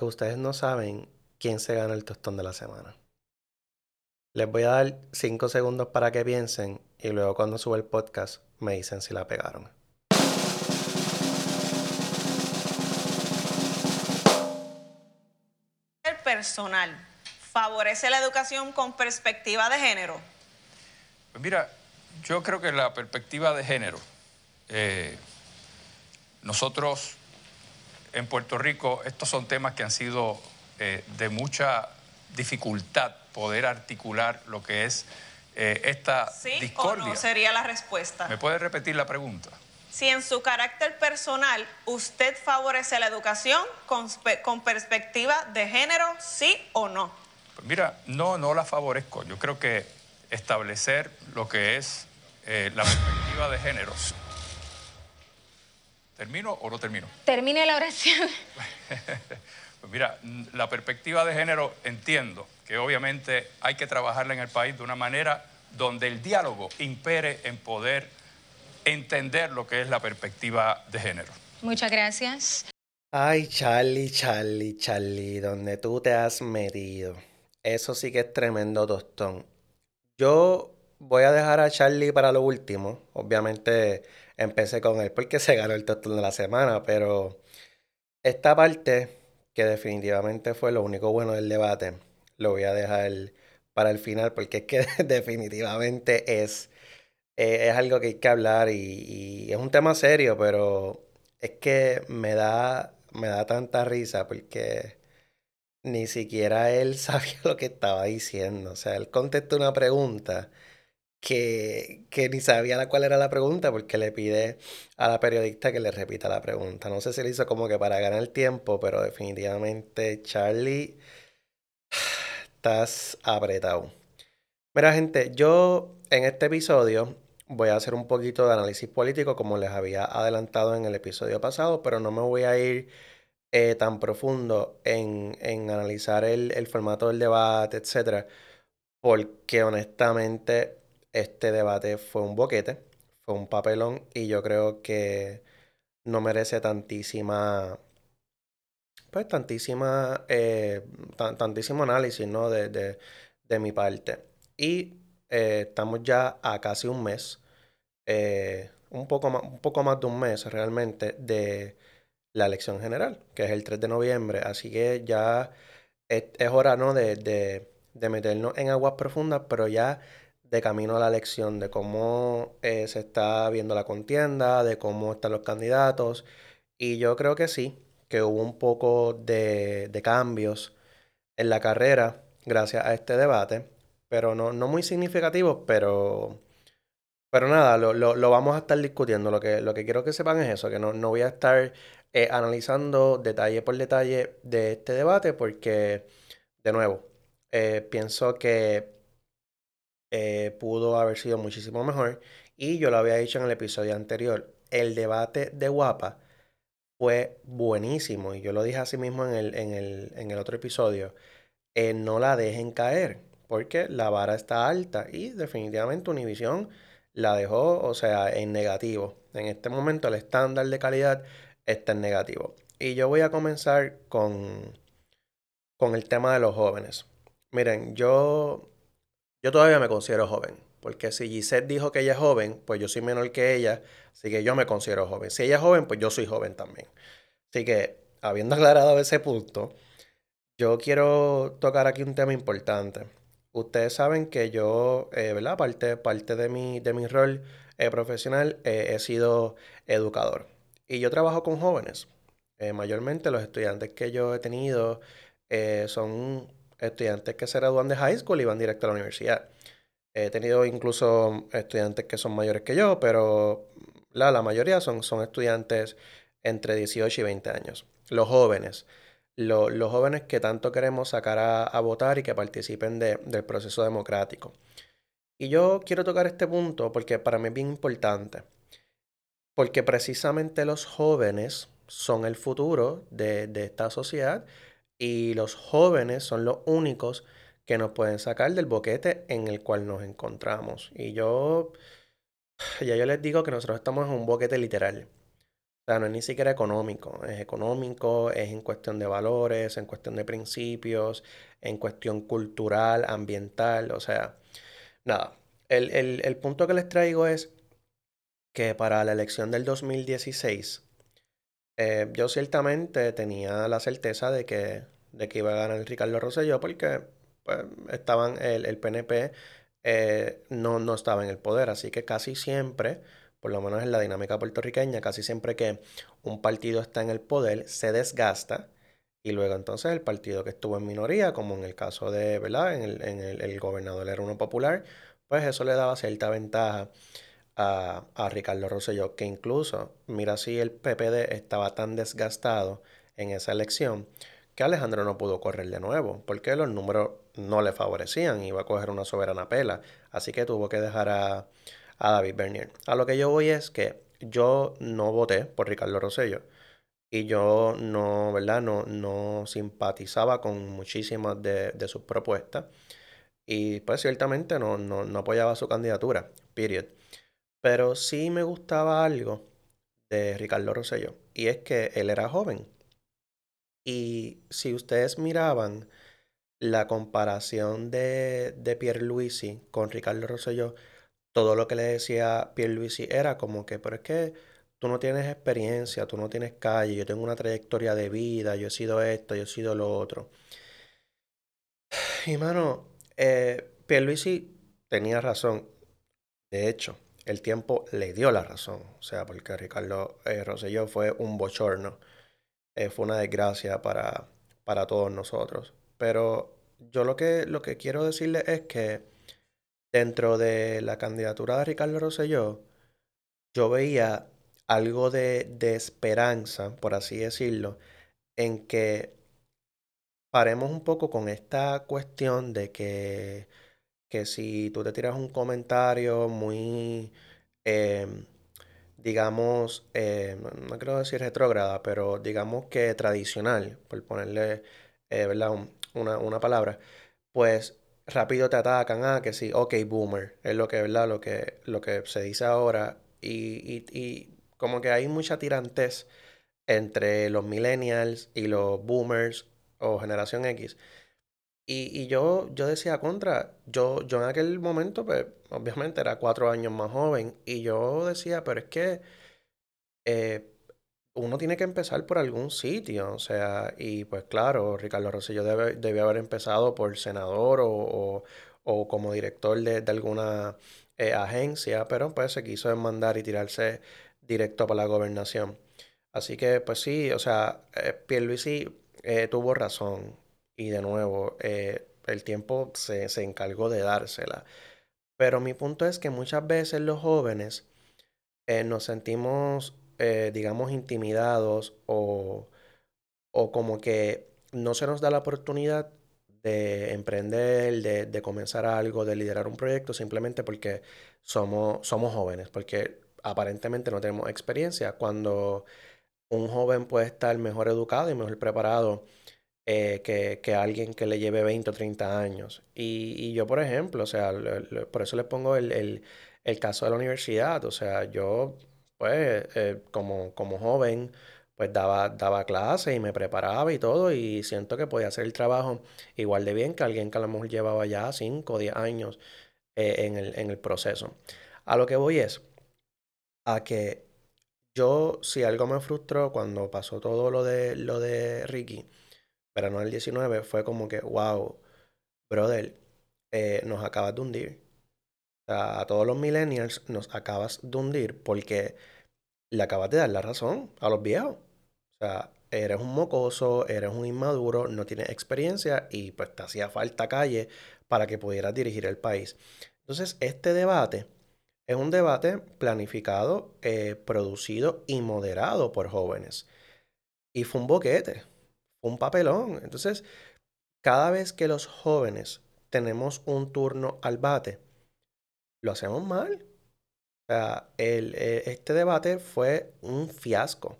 que ustedes no saben quién se gana el tostón de la semana. Les voy a dar cinco segundos para que piensen y luego cuando sube el podcast me dicen si la pegaron. El personal favorece la educación con perspectiva de género. Pues mira, yo creo que la perspectiva de género, eh, nosotros en Puerto Rico, estos son temas que han sido eh, de mucha dificultad poder articular lo que es eh, esta ¿Sí discordia. o no sería la respuesta? ¿Me puede repetir la pregunta? Si en su carácter personal usted favorece la educación con, spe- con perspectiva de género, sí o no. Pues mira, no, no la favorezco. Yo creo que establecer lo que es eh, la perspectiva de géneros. ¿Termino o no termino? Termine la oración. Pues mira, la perspectiva de género entiendo que obviamente hay que trabajarla en el país de una manera donde el diálogo impere en poder entender lo que es la perspectiva de género. Muchas gracias. Ay, Charlie, Charlie, Charlie, donde tú te has metido. Eso sí que es tremendo tostón. Yo voy a dejar a Charlie para lo último. Obviamente empecé con él porque se ganó el tostón de la semana, pero esta parte, que definitivamente fue lo único bueno del debate, lo voy a dejar para el final porque es que definitivamente es, eh, es algo que hay que hablar y, y es un tema serio, pero es que me da, me da tanta risa porque ni siquiera él sabía lo que estaba diciendo. O sea, él contestó una pregunta que, que ni sabía la cuál era la pregunta porque le pide a la periodista que le repita la pregunta. No sé si lo hizo como que para ganar tiempo, pero definitivamente Charlie, estás apretado. Mira, gente, yo en este episodio voy a hacer un poquito de análisis político como les había adelantado en el episodio pasado, pero no me voy a ir eh, tan profundo en, en analizar el, el formato del debate, etcétera, porque honestamente este debate fue un boquete, fue un papelón y yo creo que no merece tantísima, pues tantísima, eh, tan- tantísimo análisis, ¿no? De, de, de mi parte. Y eh, estamos ya a casi un mes, eh, un poco más, un poco más de un mes realmente de la elección general, que es el 3 de noviembre. Así que ya es, es hora, ¿no? De, de, de meternos en aguas profundas, pero ya de camino a la elección, de cómo eh, se está viendo la contienda, de cómo están los candidatos. Y yo creo que sí, que hubo un poco de, de cambios en la carrera gracias a este debate, pero no, no muy significativos, pero, pero nada, lo, lo- lo vamos a estar discutiendo. Lo que, lo que quiero que sepan es eso, que no, no voy a estar eh, analizando detalle por detalle de este debate, porque, de nuevo, eh, pienso que eh, pudo haber sido muchísimo mejor. Y yo lo había dicho en el episodio anterior, el debate de Guapa fue buenísimo. Y yo lo dije así mismo en el, en el, en el otro episodio. eh, no la dejen caer, porque la vara está alta. Y definitivamente Univision la dejó, o sea, en negativo. En este momento el estándar de calidad está en negativo. Y yo voy a comenzar con, con el tema de los jóvenes. Miren, yo yo todavía me considero joven, porque si Gisette dijo que ella es joven, pues yo soy menor que ella, así que yo me considero joven. Si ella es joven, pues yo soy joven también. Así que, habiendo aclarado ese punto, yo quiero tocar aquí un tema importante. Ustedes saben que yo, eh, ¿verdad? Parte, parte de mi, de mi rol eh, profesional eh, he sido educador. Y yo trabajo con jóvenes. Mayormente los estudiantes que yo he tenido son estudiantes que se gradúan de high school y van directo a la universidad. He tenido incluso estudiantes que son mayores que yo, pero la, la mayoría son, son estudiantes entre 18 y 20 años. Los jóvenes, lo- los jóvenes que tanto queremos sacar a, a votar y que participen de- del proceso democrático. Y yo quiero tocar este punto porque para mí es bien importante, porque precisamente los jóvenes son el futuro de, de esta sociedad y los jóvenes son los únicos que nos pueden sacar del boquete en el cual nos encontramos. Y yo, ya yo les digo que nosotros estamos en un boquete literal. O sea, no es ni siquiera económico, es económico, es en cuestión de valores, en cuestión de principios, en cuestión cultural, ambiental, o sea, nada. El, el punto que les traigo es que para la elección del 2016, eh, yo ciertamente tenía la certeza de que, de que iba a ganar Ricardo Rosselló porque pues, estaban, el, el PNP eh, no, no estaba en el poder, así que casi siempre, por lo menos en la dinámica puertorriqueña, casi siempre que un partido está en el poder, se desgasta. Y luego entonces el partido que estuvo en minoría, como en el caso de, ¿verdad? En el, en el, el gobernador era uno popular, pues eso le daba cierta ventaja a, Ricardo Rosselló, que incluso, mira si el PPD estaba tan desgastado en esa elección que Alejandro no pudo correr de nuevo, porque los números no le favorecían, iba a coger una soberana pela, así que tuvo que dejar a, David Bernier. A lo que yo voy es que yo no voté por Ricardo Rosselló y yo no, ¿verdad? No, no simpatizaba con muchísimas de, sus propuestas y pues ciertamente no, no, no apoyaba su candidatura, period. Pero sí me gustaba algo de Ricardo Rosselló, y es que él era joven. Y si ustedes miraban la comparación de, de Pierluisi con Ricardo Rosselló, todo lo que le decía Pierluisi era como que, pero es que tú no tienes experiencia, tú no tienes calle, yo tengo una trayectoria de vida, yo he sido esto, yo he sido lo otro. Y mano, eh, tenía razón. De hecho, el tiempo le dio la razón. O sea, porque Ricardo eh, Rosselló fue un bochorno. Eh, fue una desgracia para, para todos nosotros. Pero yo lo que, lo que quiero decirle es que dentro de la candidatura de Ricardo Rosselló, yo veía algo de, de esperanza, por así decirlo, en que paremos un poco con esta cuestión de que que si tú te tiras un comentario muy, em, digamos, eh, no, quiero decir retrógrada, pero digamos que tradicional, por ponerle, eh, ¿verdad? una, una, palabra, pues rápido te atacan, ah, que sí, ok, boomer, es lo que, ¿verdad? Lo que, lo que se dice ahora, y, y, y como que hay mucha tirantez entre los millennials y los boomers o generación X. Y, yo, yo decía contra, yo, yo en aquel momento, pues obviamente era cuatro años más joven, y yo decía, pero es que eh, uno tiene que empezar por algún sitio, o sea, y pues claro, Ricardo Rosselló debe, debió haber empezado por senador o, o, como director de, alguna eh, agencia, pero pues se quiso demandar y tirarse directo para la gobernación. Así que pues sí, o sea, eh, Pierluisi eh, tuvo razón. Y de nuevo, eh, el tiempo se, encargó de dársela. Pero mi punto es que muchas veces los jóvenes eh, nos sentimos, eh, digamos, intimidados o, o, como que no se nos da la oportunidad de emprender, de, de, comenzar algo, de liderar un proyecto, simplemente porque somos, somos jóvenes, porque aparentemente no tenemos experiencia. Cuando un joven puede estar mejor educado y mejor preparado eh, que, alguien que le lleve 20 o 30 años. Y, yo, por ejemplo, o sea, por eso les pongo el, caso de la universidad. O sea, yo, pues, eh, como, como joven, pues daba, daba clases y me preparaba y todo, y siento que podía hacer el trabajo igual de bien que alguien que a lo mejor llevaba ya 5 o 10 años eh, en, el, en el proceso. A lo que voy es a que yo, si algo me frustró cuando pasó todo lo de, lo de Ricky, pero no el 19, fue como que, wow, brother, eh, nos acabas de hundir. A todos los millennials nos acabas de hundir porque le acabas de dar la razón a los viejos. O sea, eres un mocoso, eres un inmaduro, no tienes experiencia y pues te hacía falta calle para que pudieras dirigir el país. Entonces, este debate es un debate planificado, eh, producido y moderado por jóvenes. Y fue un boquete un papelón. Entonces, cada vez que los jóvenes tenemos un turno al bate, lo hacemos mal. O sea, el, eh, este debate fue un fiasco.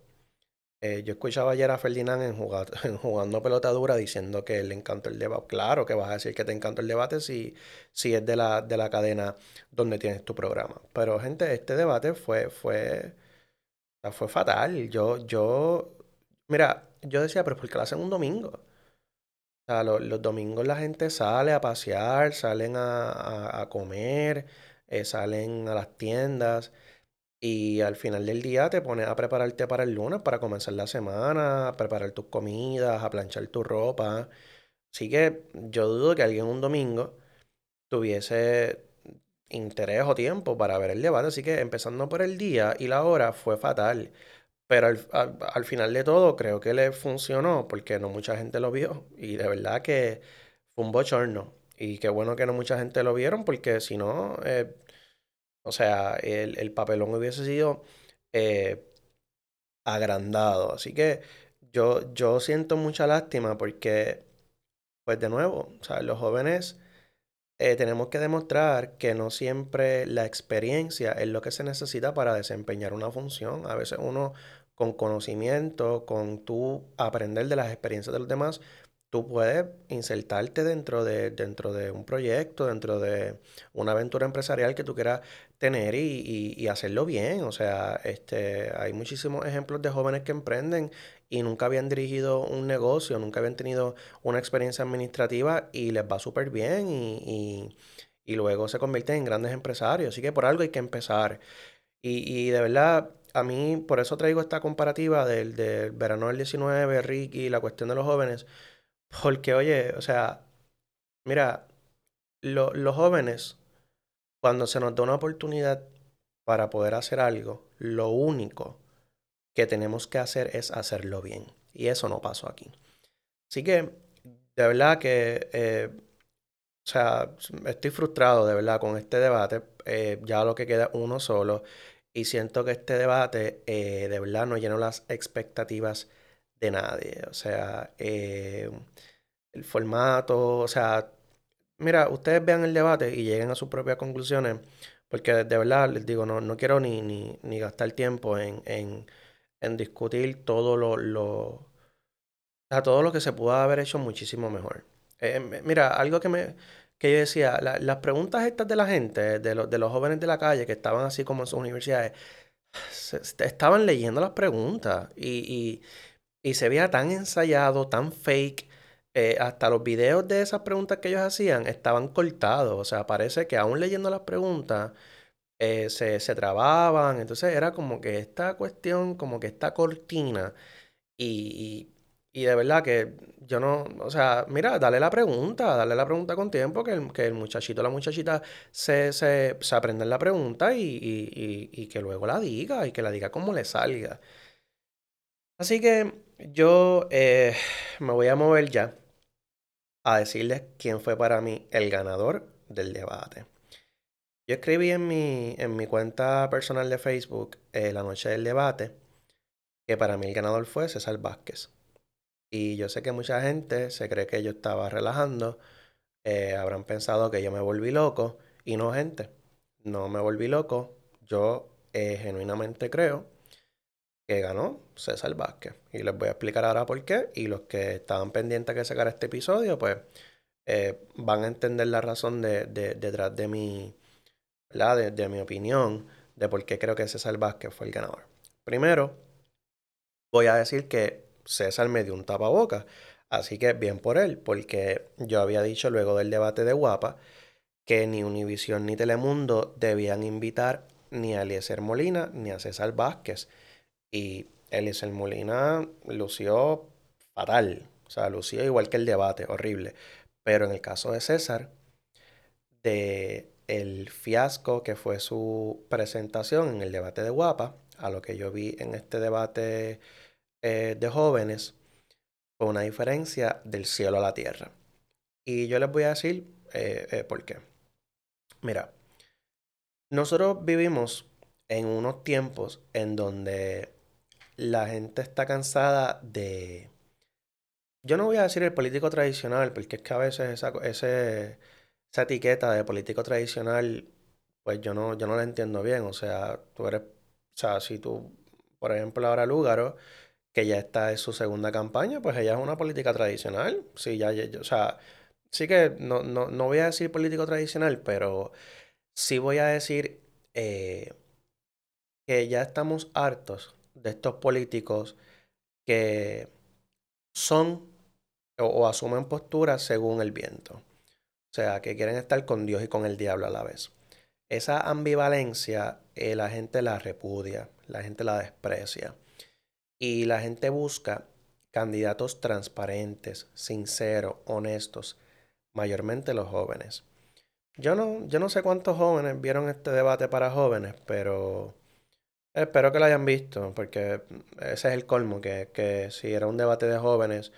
Eh, yo escuchaba ayer a Ferdinand en, jugando pelota dura diciendo que le encantó el debate. Claro que vas a decir que te encantó el debate si, si es de la, de la cadena donde tienes tu programa. Pero, gente, este debate fue, fue, fue fatal. Yo, yo, mira, yo decía, pero ¿por qué lo hacen un domingo? O sea, los domingos la gente sale a pasear, salen a, comer, eh, salen a las tiendas y al final del día te pones a prepararte para el lunes, para comenzar la semana, a preparar tus comidas, a planchar tu ropa. Así que yo dudo que alguien un domingo tuviese interés o tiempo para ver el debate. Así que empezando por el día y la hora fue fatal. Pero al, final de todo creo que le funcionó porque no mucha gente lo vio. Y de verdad que fue un bochorno. Y qué bueno que no mucha gente lo vieron porque si no, eh, o sea, el, papelón hubiese sido eh, agrandado. Así que yo, yo siento mucha lástima porque, pues de nuevo, o los jóvenes eh, tenemos que demostrar que no siempre la experiencia es lo que se necesita para desempeñar una función. A veces uno con conocimiento, con tú aprender de las experiencias de los demás, tú puedes insertarte dentro de, dentro de un proyecto, dentro de una aventura empresarial que tú quieras tener y, hacerlo bien. O sea, este, hay muchísimos ejemplos de jóvenes que emprenden y nunca habían dirigido un negocio, nunca habían tenido una experiencia administrativa y les va súper bien y, luego se convierten en grandes empresarios. Así que por algo hay que empezar. Y, de verdad, a mí por eso traigo esta comparativa del, del verano del 19, Ricky, la cuestión de los jóvenes porque, oye, o sea, mira, los jóvenes, cuando se nos da una oportunidad para poder hacer algo, lo único que tenemos que hacer es hacerlo bien. Y eso no pasó aquí. Así que, de verdad que, eh, o sea, estoy frustrado de verdad con este debate. Eh, ya lo que queda uno solo. Y siento que este debate, eh, de verdad, no llenó las expectativas de nadie. O sea, eh, el formato, o sea, mira, ustedes vean el debate y lleguen a sus propias conclusiones, porque de verdad les digo, no, no quiero ni, ni, ni gastar tiempo en, en, en discutir todo lo, lo, todo lo que se pudo haber hecho muchísimo mejor. Eh, mira, algo que me que yo decía, las preguntas estas de la gente, de, los de los jóvenes de la calle que estaban así como en sus universidades, estaban leyendo las preguntas y, y se veía tan ensayado, tan fake. Eh, hasta los videos de esas preguntas que ellos hacían estaban cortados. O sea, parece que aún leyendo las preguntas eh, se, se trababan. Entonces era como que esta cuestión, como que esta cortina. Y, y, de verdad que yo no, o sea, mira, dale la pregunta, dale la pregunta con tiempo, que el, que el muchachito o la muchachita se, se, se aprenda la pregunta y, y, y que luego la diga y que la diga como le salga. Así que yo eh, me voy a mover ya a decirles quién fue para mí el ganador del debate. Yo escribí en mi, en mi cuenta personal de Facebook eh, la noche del debate que para mí el ganador fue César Vázquez. Y yo sé que mucha gente se cree que yo estaba relajando, eh, habrán pensado que yo me volví loco y no gente, no me volví loco, yo genuinamente creo que ganó César Vázquez. Y les voy a explicar ahora por qué. Y los que estaban pendientes que sacara este episodio, pues eh, van a entender la razón de, detrás de mi, De, de, mi opinión de por qué creo que César Vázquez fue el ganador. Primero, voy a decir que César me dio un tapaboca. Así que bien por él, porque yo había dicho luego del debate de Guapa que ni Univisión ni Telemundo debían invitar ni a Eliezer Molina ni a César Vázquez. Y Eliezer Molina lució fatal. O sea, lució igual que el debate, horrible. Pero en el caso de César, de el fiasco que fue su presentación en el debate de Guapa, a lo que yo vi en este debate eh, de jóvenes, fue una diferencia del cielo a la tierra. Y yo les voy a decir eh, eh, por qué. Mira, nosotros vivimos en unos tiempos en donde la gente está cansada de... Yo no voy a decir el político tradicional, porque es que a veces esa, esa etiqueta de político tradicional, pues yo no, yo no la entiendo bien. O sea, tú eres, o sea, si tú, por ejemplo, ahora Lúgaro, que ya está en su segunda campaña, pues ella es una política tradicional. Sí, ya, o sea, sí que no, no, no, voy a decir político tradicional, pero sí voy a decir eh, que ya estamos hartos de estos políticos que son o, asumen posturas según el viento. O sea, que quieren estar con Dios y con el diablo a la vez. Esa ambivalencia eh, la gente la repudia, la gente la desprecia. Y la gente busca candidatos transparentes, sinceros, honestos, mayormente los jóvenes. Yo no, yo no sé cuántos jóvenes vieron este debate para jóvenes, pero espero que lo hayan visto, porque ese es el colmo, que, si era un debate de jóvenes,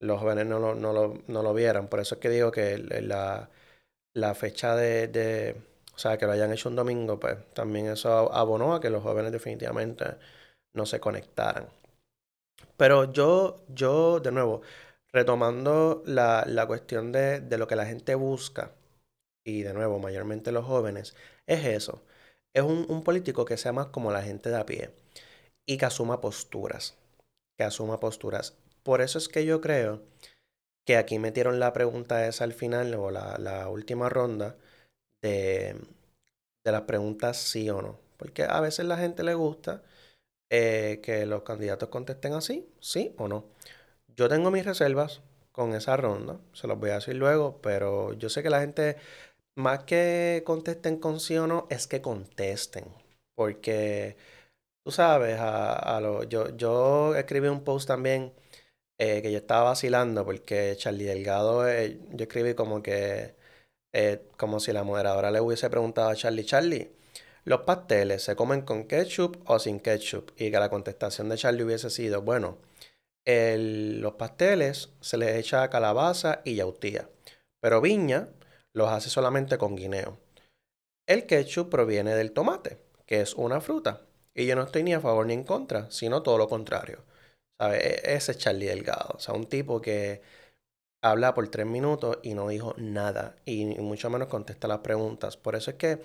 los jóvenes no lo, no lo, vieran. Por eso es que digo que la, la fecha de, de, o sea, que lo hayan hecho un domingo, pues también eso abonó a que los jóvenes definitivamente no se conectaran. Pero yo, yo, de nuevo, retomando la, la cuestión de, de lo que la gente busca, y de nuevo, mayormente los jóvenes, es eso. Es un, político que sea más como la gente de a pie y que asuma posturas. Que asuma posturas. Por eso es que yo creo que aquí metieron la pregunta esa al final o la, última ronda de, de, las preguntas sí o no. Porque a veces la gente le gusta eh, que los candidatos contesten así, sí o no. Yo tengo mis reservas con esa ronda, se los voy a decir luego, pero yo sé que la gente más que contesten con sí o no, es que contesten. Porque, tú sabes, a, lo, yo, yo escribí un post también eh, que yo estaba vacilando porque Charlie Delgado, eh, yo escribí como que, como si la moderadora le hubiese preguntado a Charlie, Charlie, ¿los pasteles se comen con ketchup o sin ketchup? Y que la contestación de Charlie hubiese sido, bueno, los pasteles se les echa calabaza y yautía, pero viña los hace solamente con guineo. El ketchup proviene del tomate, que es una fruta. Y yo no estoy ni a favor ni en contra, sino todo lo contrario. E-, ese es Charlie Delgado. O sea, un tipo que habla por tres minutos y no dijo nada. Y mucho menos contesta las preguntas. Por eso es que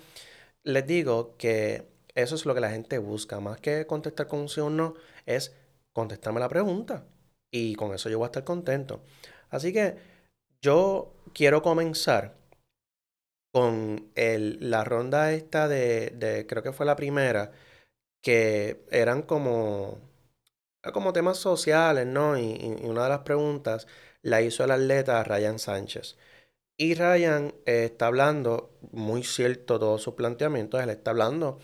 les digo que eso es lo que la gente busca. Más que contestar con un sí o no, es contestarme la pregunta. Y con eso yo voy a estar contento. Así que yo quiero comenzar con el, la ronda esta de, creo que fue la primera, que eran como, como temas sociales, ¿no? Y, una de las preguntas la hizo el atleta Ryan Sánchez. Y Ryan eh, está hablando, muy cierto todos sus planteamientos, él está hablando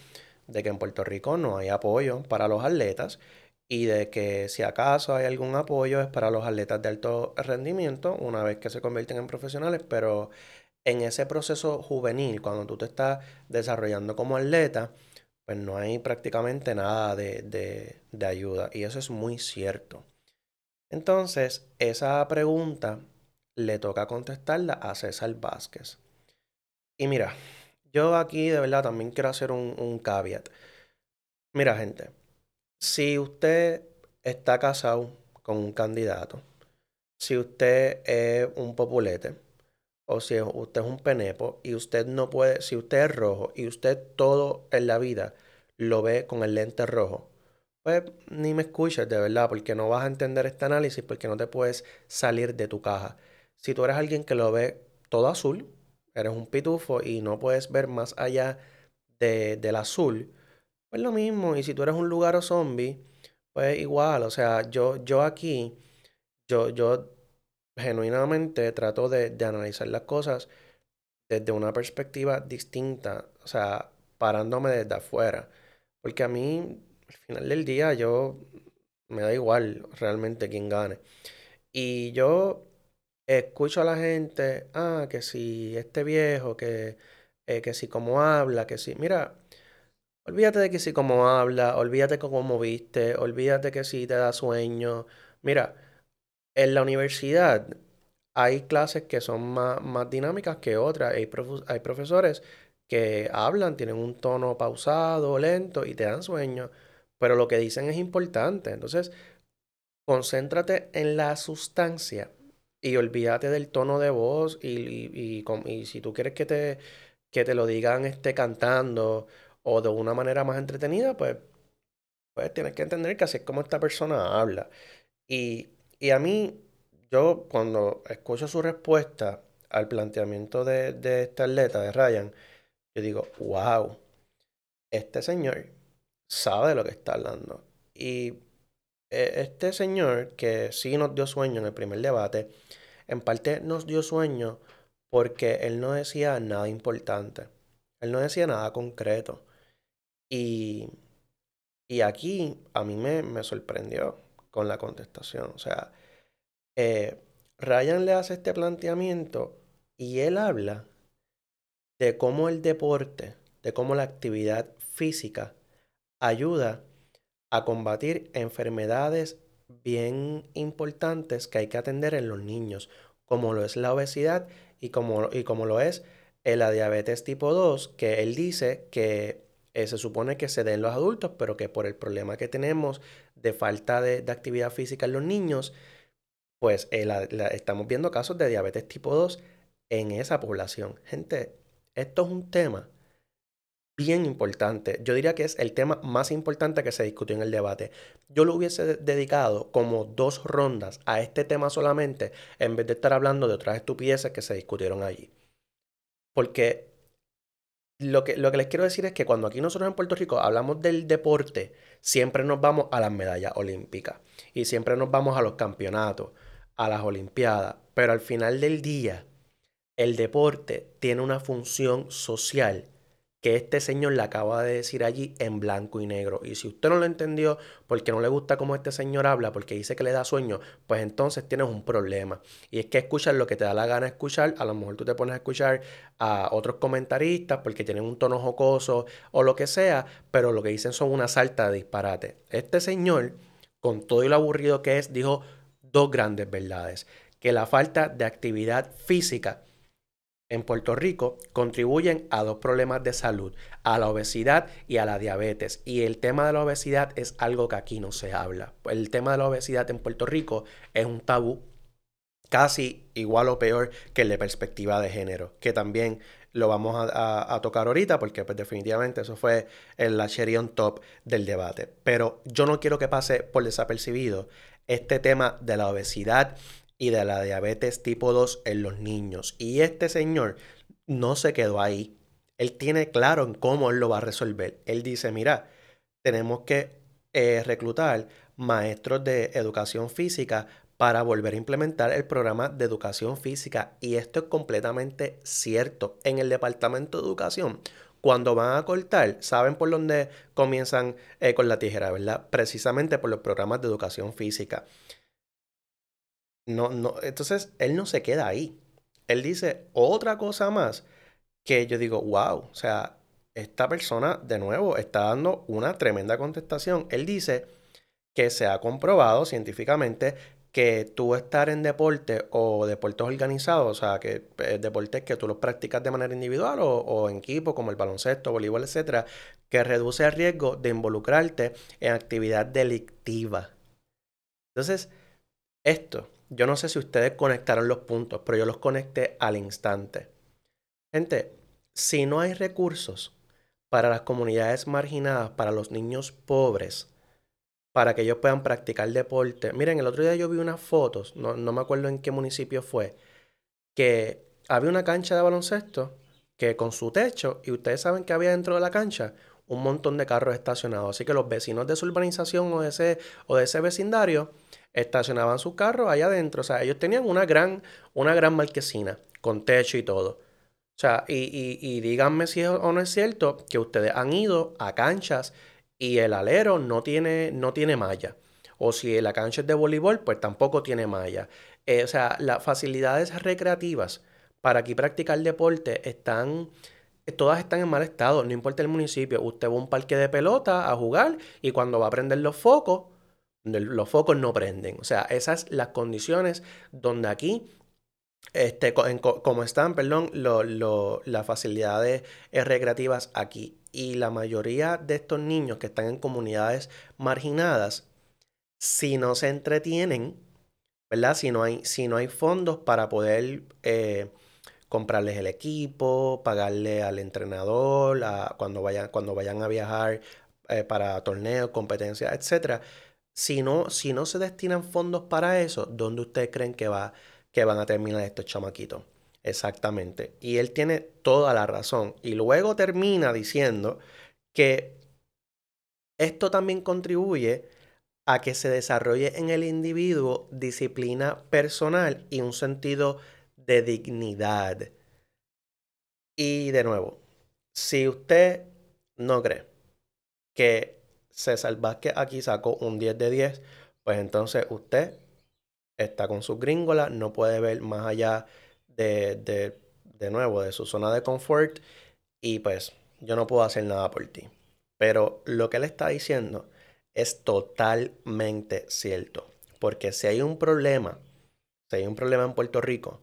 de que en Puerto Rico no hay apoyo para los atletas y de que si acaso hay algún apoyo es para los atletas de alto rendimiento una vez que se convierten en profesionales, pero en ese proceso juvenil, cuando tú te estás desarrollando como atleta, pues no hay prácticamente nada de, ayuda. Y eso es muy cierto. Entonces, esa pregunta le toca contestarla a César Vázquez. Y mira, yo aquí de verdad también quiero hacer un, un caveat. Mira, gente, si usted está casado con un candidato, si usted es un populete, o si usted es un penepo y usted no puede, si usted es rojo y usted todo en la vida lo ve con el lente rojo, pues ni me escuches de verdad, porque no vas a entender este análisis, porque no te puedes salir de tu caja. Si tú eres alguien que lo ve todo azul, eres un pitufo y no puedes ver más allá de, del azul, pues lo mismo. Y si tú eres un lugar o zombie, pues igual. O sea, yo, yo aquí, yo, yo genuinamente trato de, analizar las cosas desde una perspectiva distinta, o sea, parándome desde afuera. Porque a mí, al final del día, yo me da igual realmente quién gane. Y yo escucho a la gente, ah, que si este viejo, que, eh, que si como habla, que si, mira, olvídate de que si como habla, olvídate cómo viste, olvídate que si te da sueño. Mira, en la universidad hay clases que son más, dinámicas que otras. Hay, hay profesores que hablan, tienen un tono pausado, lento y te dan sueño, pero lo que dicen es importante. Entonces, concéntrate en la sustancia y olvídate del tono de voz y, y, si tú quieres que te, que te lo digan esté cantando o de una manera más entretenida, pues, pues tienes que entender que así es como esta persona habla. Y y a mí, yo cuando escucho su respuesta al planteamiento de, de este atleta, de Ryan, yo digo, wow, este señor sabe de lo que está hablando. y este señor que sí nos dio sueño en el primer debate, en parte nos dio sueño porque él no decía nada importante. Él no decía nada concreto. Y, y aquí a mí me, me sorprendió con la contestación. O sea, eh, Ryan le hace este planteamiento y él habla de cómo el deporte, de cómo la actividad física ayuda a combatir enfermedades bien importantes que hay que atender en los niños, como lo es la obesidad y como, y como lo es la diabetes tipo 2, que él dice que eh, se supone que se den los adultos, pero que por el problema que tenemos de falta de, actividad física en los niños, pues eh, estamos viendo casos de diabetes tipo 2 en esa población. Gente, esto es un tema bien importante. Yo diría que es el tema más importante que se discutió en el debate. Yo lo hubiese dedicado como dos rondas a este tema solamente, en vez de estar hablando de otras estupideces que se discutieron allí. Porque lo que, lo que les quiero decir es que cuando aquí nosotros en Puerto Rico hablamos del deporte, siempre nos vamos a las medallas olímpicas y siempre nos vamos a los campeonatos, a las olimpiadas, pero al final del día, el deporte tiene una función social que este señor le acaba de decir allí en blanco y negro. Y si usted no lo entendió porque no le gusta cómo este señor habla, porque dice que le da sueño, pues entonces tienes un problema. Y es que escuchas lo que te da la gana escuchar. A lo mejor tú te pones a escuchar a otros comentaristas porque tienen un tono jocoso o lo que sea, pero lo que dicen son una salta de disparate. Este señor, con todo y lo aburrido que es, dijo dos grandes verdades. Que la falta de actividad física en Puerto Rico contribuyen a dos problemas de salud, a la obesidad y a la diabetes. Y el tema de la obesidad es algo que aquí no se habla. El tema de la obesidad en Puerto Rico es un tabú casi igual o peor que el de perspectiva de género, que también lo vamos a, tocar ahorita porque pues, definitivamente eso fue el cherry on top del debate. Pero yo no quiero que pase por desapercibido este tema de la obesidad y de la diabetes tipo 2 en los niños. Y este señor no se quedó ahí. Él tiene claro en cómo él lo va a resolver. Él dice, mira, tenemos que eh, reclutar maestros de educación física para volver a implementar el programa de educación física. Y esto es completamente cierto. En el Departamento de Educación, cuando van a cortar, saben por dónde comienzan eh, con la tijera, ¿verdad? Precisamente por los programas de educación física. No, no, entonces él no se queda ahí. Él dice otra cosa más que yo digo, wow, o sea, esta persona de nuevo está dando una tremenda contestación. Él dice que se ha comprobado científicamente que tú estar en deporte o deportes organizados, o sea, que eh, deportes que tú los practicas de manera individual o, o, en equipo, como el baloncesto, voleibol, etcétera, que reduce el riesgo de involucrarte en actividad delictiva. Entonces, esto yo no sé si ustedes conectaron los puntos, pero yo los conecté al instante. Gente, si no hay recursos para las comunidades marginadas, para los niños pobres, para que ellos puedan practicar deporte. Miren, el otro día yo vi unas fotos, no, no me acuerdo en qué municipio fue, que había una cancha de baloncesto que con su techo, y ustedes saben que había dentro de la cancha un montón de carros estacionados. Así que los vecinos de su urbanización o de ese, o de ese vecindario estacionaban sus carros allá adentro. O sea, ellos tenían una gran, una gran marquesina con techo y todo. O sea, y, díganme si es o no es cierto que ustedes han ido a canchas y el alero no tiene, no tiene malla. O si la cancha es de voleibol, pues tampoco tiene malla. Eh, o sea, las facilidades recreativas para aquí practicar deporte están, todas están en mal estado, no importa el municipio. Usted va a un parque de pelota a jugar y cuando va a prender los focos, los focos no prenden. O sea, esas las condiciones donde aquí, este, como están, perdón, las facilidades recreativas aquí. Y la mayoría de estos niños que están en comunidades marginadas, si no se entretienen, ¿verdad? Si no hay, si no hay fondos para poder eh, comprarles el equipo, pagarle al entrenador, cuando, vayan, cuando vayan a viajar eh, para torneos, competencias, etcétera si no, si no se destinan fondos para eso, ¿dónde ustedes creen que, va, que van a terminar estos chamaquitos? Exactamente. Y él tiene toda la razón. Y luego termina diciendo que esto también contribuye a que se desarrolle en el individuo disciplina personal y un sentido de dignidad. Y de nuevo, si usted no cree que César Vázquez aquí sacó un 10 de 10, pues entonces usted está con sus gringolas, no puede ver más allá de, de, de nuevo, de su zona de confort y pues yo no puedo hacer nada por ti. Pero lo que él está diciendo es totalmente cierto. Porque si hay un problema, si hay un problema en Puerto Rico,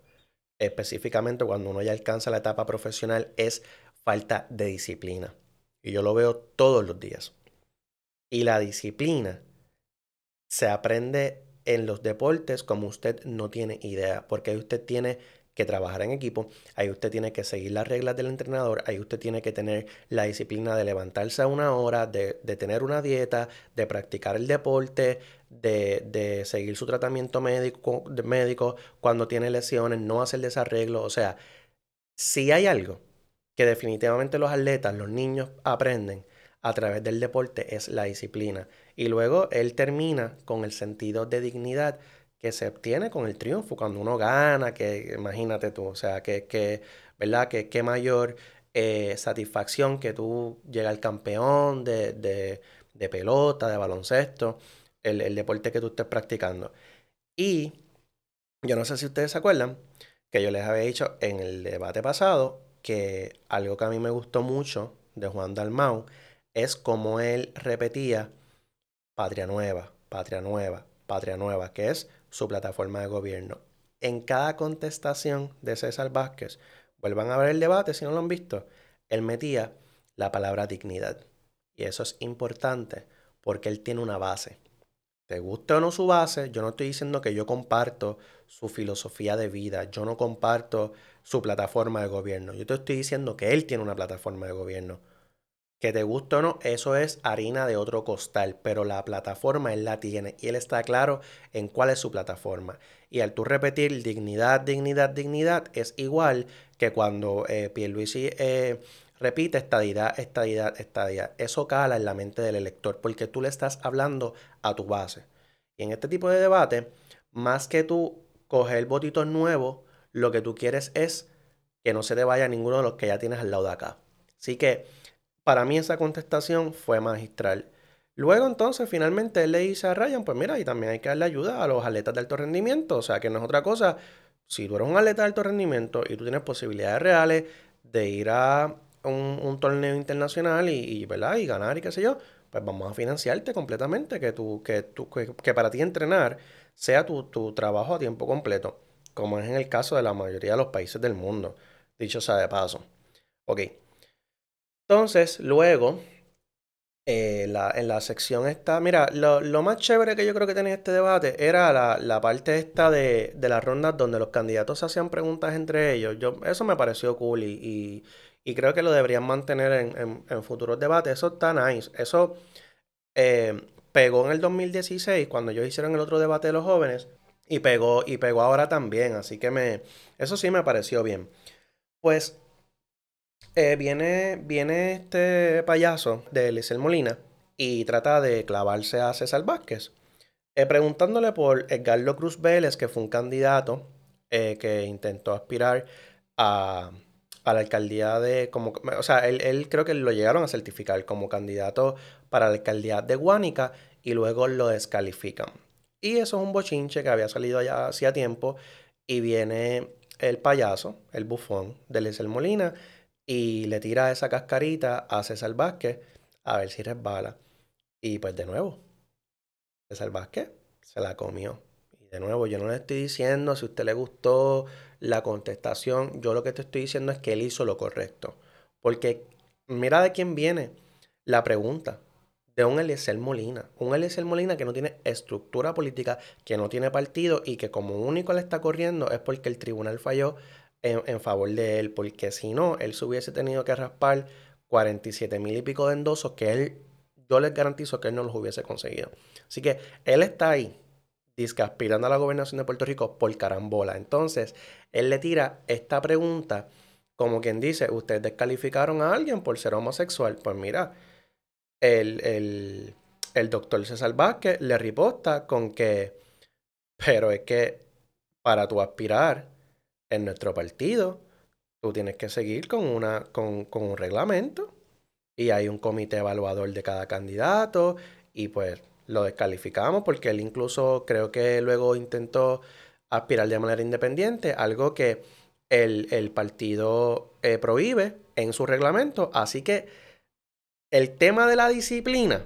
específicamente cuando uno ya alcanza la etapa profesional, es falta de disciplina. Y yo lo veo todos los días. Y la disciplina se aprende en los deportes como usted no tiene idea, porque usted tiene que trabajar en equipo, ahí usted tiene que seguir las reglas del entrenador, ahí usted tiene que tener la disciplina de levantarse a una hora, de, tener una dieta, de practicar el deporte, de, seguir su tratamiento médico, médico cuando tiene lesiones, no hacer desarreglo. O sea, si hay algo que definitivamente los atletas, los niños aprenden a través del deporte es la disciplina. Y luego él termina con el sentido de dignidad que se obtiene con el triunfo, cuando uno gana, que imagínate tú, o sea, que, que ¿verdad? Que qué mayor eh, satisfacción que tú llegas al campeón de, de, pelota, de baloncesto, el, el, deporte que tú estés practicando. Y yo no sé si ustedes se acuerdan que yo les había dicho en el debate pasado que algo que a mí me gustó mucho de Juan Dalmau es como él repetía Patria Nueva, Patria Nueva, Patria Nueva, que es su plataforma de gobierno. En cada contestación de César Vázquez, vuelvan a ver el debate si no lo han visto, él metía la palabra dignidad. Y eso es importante porque él tiene una base. Te guste o no su base, yo no estoy diciendo que yo comparto su filosofía de vida, yo no comparto su plataforma de gobierno, yo te estoy diciendo que él tiene una plataforma de gobierno. Que te guste o no, eso es harina de otro costal, pero la plataforma él la tiene y él está claro en cuál es su plataforma. Y al tú repetir dignidad, dignidad, dignidad, es igual que cuando eh, Pierluisi eh, repite estadidad, estadidad, estadidad. Eso cala en la mente del elector porque tú le estás hablando a tu base. Y en este tipo de debate, más que tú coger botitos nuevos, lo que tú quieres es que no se te vaya ninguno de los que ya tienes al lado de acá. Así que para mí esa contestación fue magistral. Luego entonces finalmente él le dice a Ryan, pues mira, y también hay que darle ayuda a los atletas de alto rendimiento, o sea que no es otra cosa, si tú eres un atleta de alto rendimiento y tú tienes posibilidades reales de ir a un, torneo internacional y, ¿verdad? y ganar y qué sé yo, pues vamos a financiarte completamente, que, tú, que, tú, que, para ti entrenar sea tu, tu trabajo a tiempo completo, como es en el caso de la mayoría de los países del mundo, dicho sea de paso. Ok. Entonces, luego, eh, en la sección esta, mira, lo, más chévere que yo creo que tenía este debate era la, parte esta de, de las rondas donde los candidatos hacían preguntas entre ellos. Yo, eso me pareció cool y, creo que lo deberían mantener en, futuros debates. Eso está nice. Eso eh, pegó en el 2016 cuando ellos hicieron el otro debate de los jóvenes y pegó, y pegó ahora también. Así que me, eso sí me pareció bien. Pues eh, viene, viene este payaso de Elisel Molina y trata de clavarse a César Vázquez, eh, preguntándole por Edgardo Cruz Vélez, que fue un candidato eh, que intentó aspirar a, la alcaldía de, como, o sea, él, creo que lo llegaron a certificar como candidato para la alcaldía de Guánica y luego lo descalifican. Y eso es un bochinche que había salido ya hacía tiempo y viene el payaso, el bufón de Elisel Molina y le tira esa cascarita a César Vázquez a ver si resbala. Y pues de nuevo, César Vázquez se la comió. Y de nuevo, yo no le estoy diciendo si a usted le gustó la contestación, yo lo que te estoy diciendo es que él hizo lo correcto. Porque mira de quién viene la pregunta. De un Eliezer Molina. Un Eliezer Molina que no tiene estructura política, que no tiene partido y que como único le está corriendo es porque el tribunal falló en, favor de él, porque si no, él se hubiese tenido que raspar 47 mil y pico de endosos que él, yo les garantizo que él no los hubiese conseguido. Así que él está ahí, disque aspirando a la gobernación de Puerto Rico por carambola. Entonces, él le tira esta pregunta como quien dice, ustedes descalificaron a alguien por ser homosexual. Pues mira, el, el doctor César Vázquez le riposta con que, pero es que para tu aspirar en nuestro partido, tú tienes que seguir con, una, con, con un reglamento y hay un comité evaluador de cada candidato y pues lo descalificamos porque él incluso creo que luego intentó aspirar de manera independiente, algo que el, partido eh, prohíbe en su reglamento. Así que el tema de la disciplina,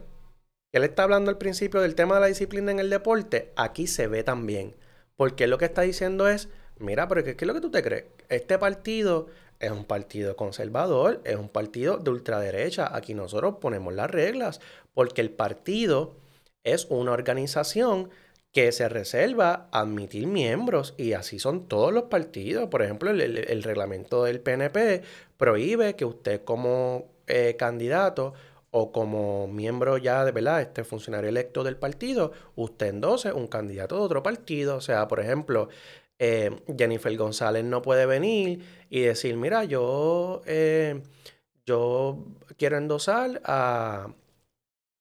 él está hablando al principio del tema de la disciplina en el deporte, aquí se ve también. Porque lo que está diciendo es, mira, pero ¿qué, es lo que tú te crees? Este partido es un partido conservador, es un partido de ultraderecha. Aquí nosotros ponemos las reglas, porque el partido es una organización que se reserva admitir miembros y así son todos los partidos. Por ejemplo, el, reglamento del PNP prohíbe que usted como eh, candidato o como miembro ya de verdad, este funcionario electo del partido, usted endose un candidato de otro partido. O sea, por ejemplo, eh, Jennifer González no puede venir y decir, mira, yo, eh, yo quiero endosar a,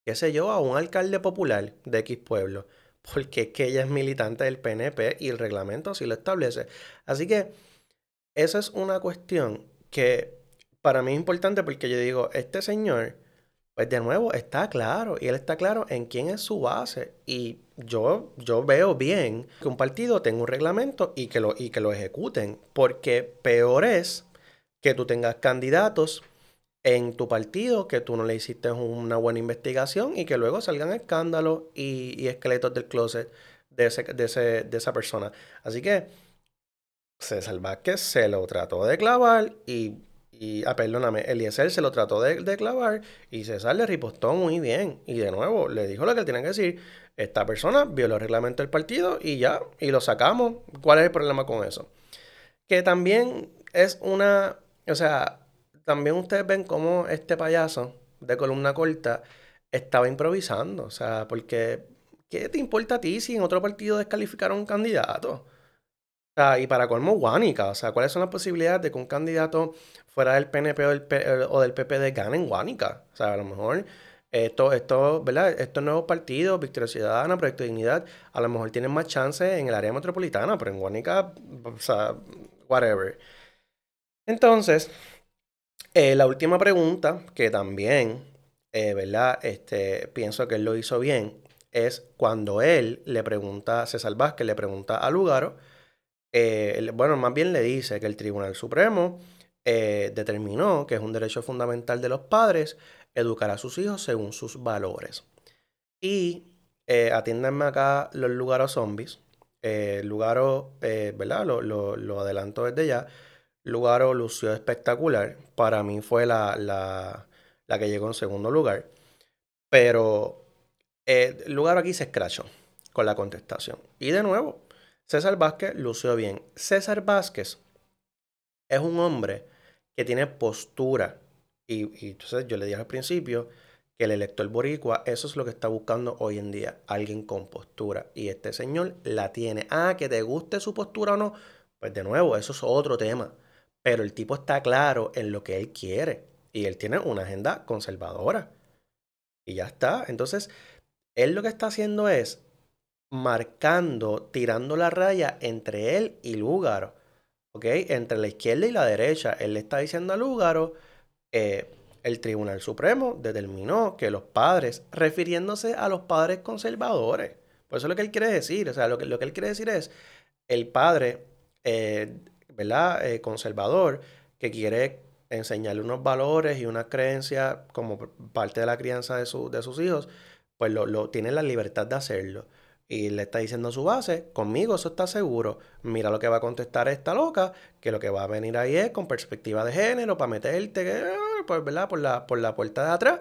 qué sé yo, a un alcalde popular de X pueblo porque es que ella es militante del PNP y el reglamento así lo establece. Así que esa es una cuestión que para mí es importante porque yo digo, este señor, pues de nuevo está claro y él está claro en quién es su base y yo, yo veo bien que un partido tenga un reglamento y que, lo, y que lo ejecuten, porque peor es que tú tengas candidatos en tu partido que tú no le hiciste una buena investigación y que luego salgan escándalos y, esqueletos del closet de, ese, de, esa persona. Así que César Vázquez se lo trató de clavar y, y ah, perdóname, Eliezer se lo trató de, de, clavar y César le ripostó muy bien. Y de nuevo, le dijo lo que él tenía que decir. Esta persona violó el reglamento del partido y ya, y lo sacamos. ¿Cuál es el problema con eso? Que también es una, o sea, también ustedes ven cómo este payaso de columna corta estaba improvisando. O sea, porque ¿qué te importa a ti si en otro partido descalificaron un candidato? O sea, y para colmo, Guánica. O sea, ¿cuáles son las posibilidades de que un candidato fuera del PNP o del, o del PPD gane en Guánica? O sea, a lo mejor esto, esto, ¿verdad? Estos nuevos partidos, Victoria Ciudadana, Proyecto de Dignidad, a lo mejor tienen más chance en el área metropolitana, pero en Guánica, o sea, whatever. Entonces, eh, la última pregunta, que también, eh, ¿verdad? Este, pienso que él lo hizo bien, es cuando él le pregunta, César Vázquez le pregunta a Lugaro, eh, bueno, más bien le dice que el Tribunal Supremo determinó que es un derecho fundamental de los padres educar a sus hijos según sus valores. Y atiéndanme acá los Lugaro zombies. Lugaro, ¿verdad? Lo, lo, adelanto desde ya Lugaro lució espectacular. Para mí fue la, la, que llegó en segundo lugar. Pero eh, Lugaro aquí se escrachó con la contestación. Y de nuevo, César Vázquez lució bien. César Vázquez es un hombre que tiene postura. Y, entonces yo le dije al principio que el elector boricua, eso es lo que está buscando hoy en día, alguien con postura. Y este señor la tiene. Ah, que te guste su postura o no, pues de nuevo, eso es otro tema. Pero el tipo está claro en lo que él quiere. Y él tiene una agenda conservadora. Y ya está. Entonces, él lo que está haciendo es marcando, tirando la raya entre él y Lúgaro. ¿Ok? Entre la izquierda y la derecha. Él le está diciendo a Lúgaro, eh, el Tribunal Supremo determinó que los padres, refiriéndose a los padres conservadores, por eso es lo que él quiere decir, o sea, lo que, lo que él quiere decir es, el padre eh, ¿verdad? Eh, conservador que quiere enseñarle unos valores y una creencia como parte de la crianza de, de sus hijos, pues lo, lo, tiene la libertad de hacerlo. Y le está diciendo su base, conmigo eso está seguro. Mira lo que va a contestar esta loca, que lo que va a venir ahí es con perspectiva de género, para meterte, pues, ¿verdad? Por la, por la puerta de atrás.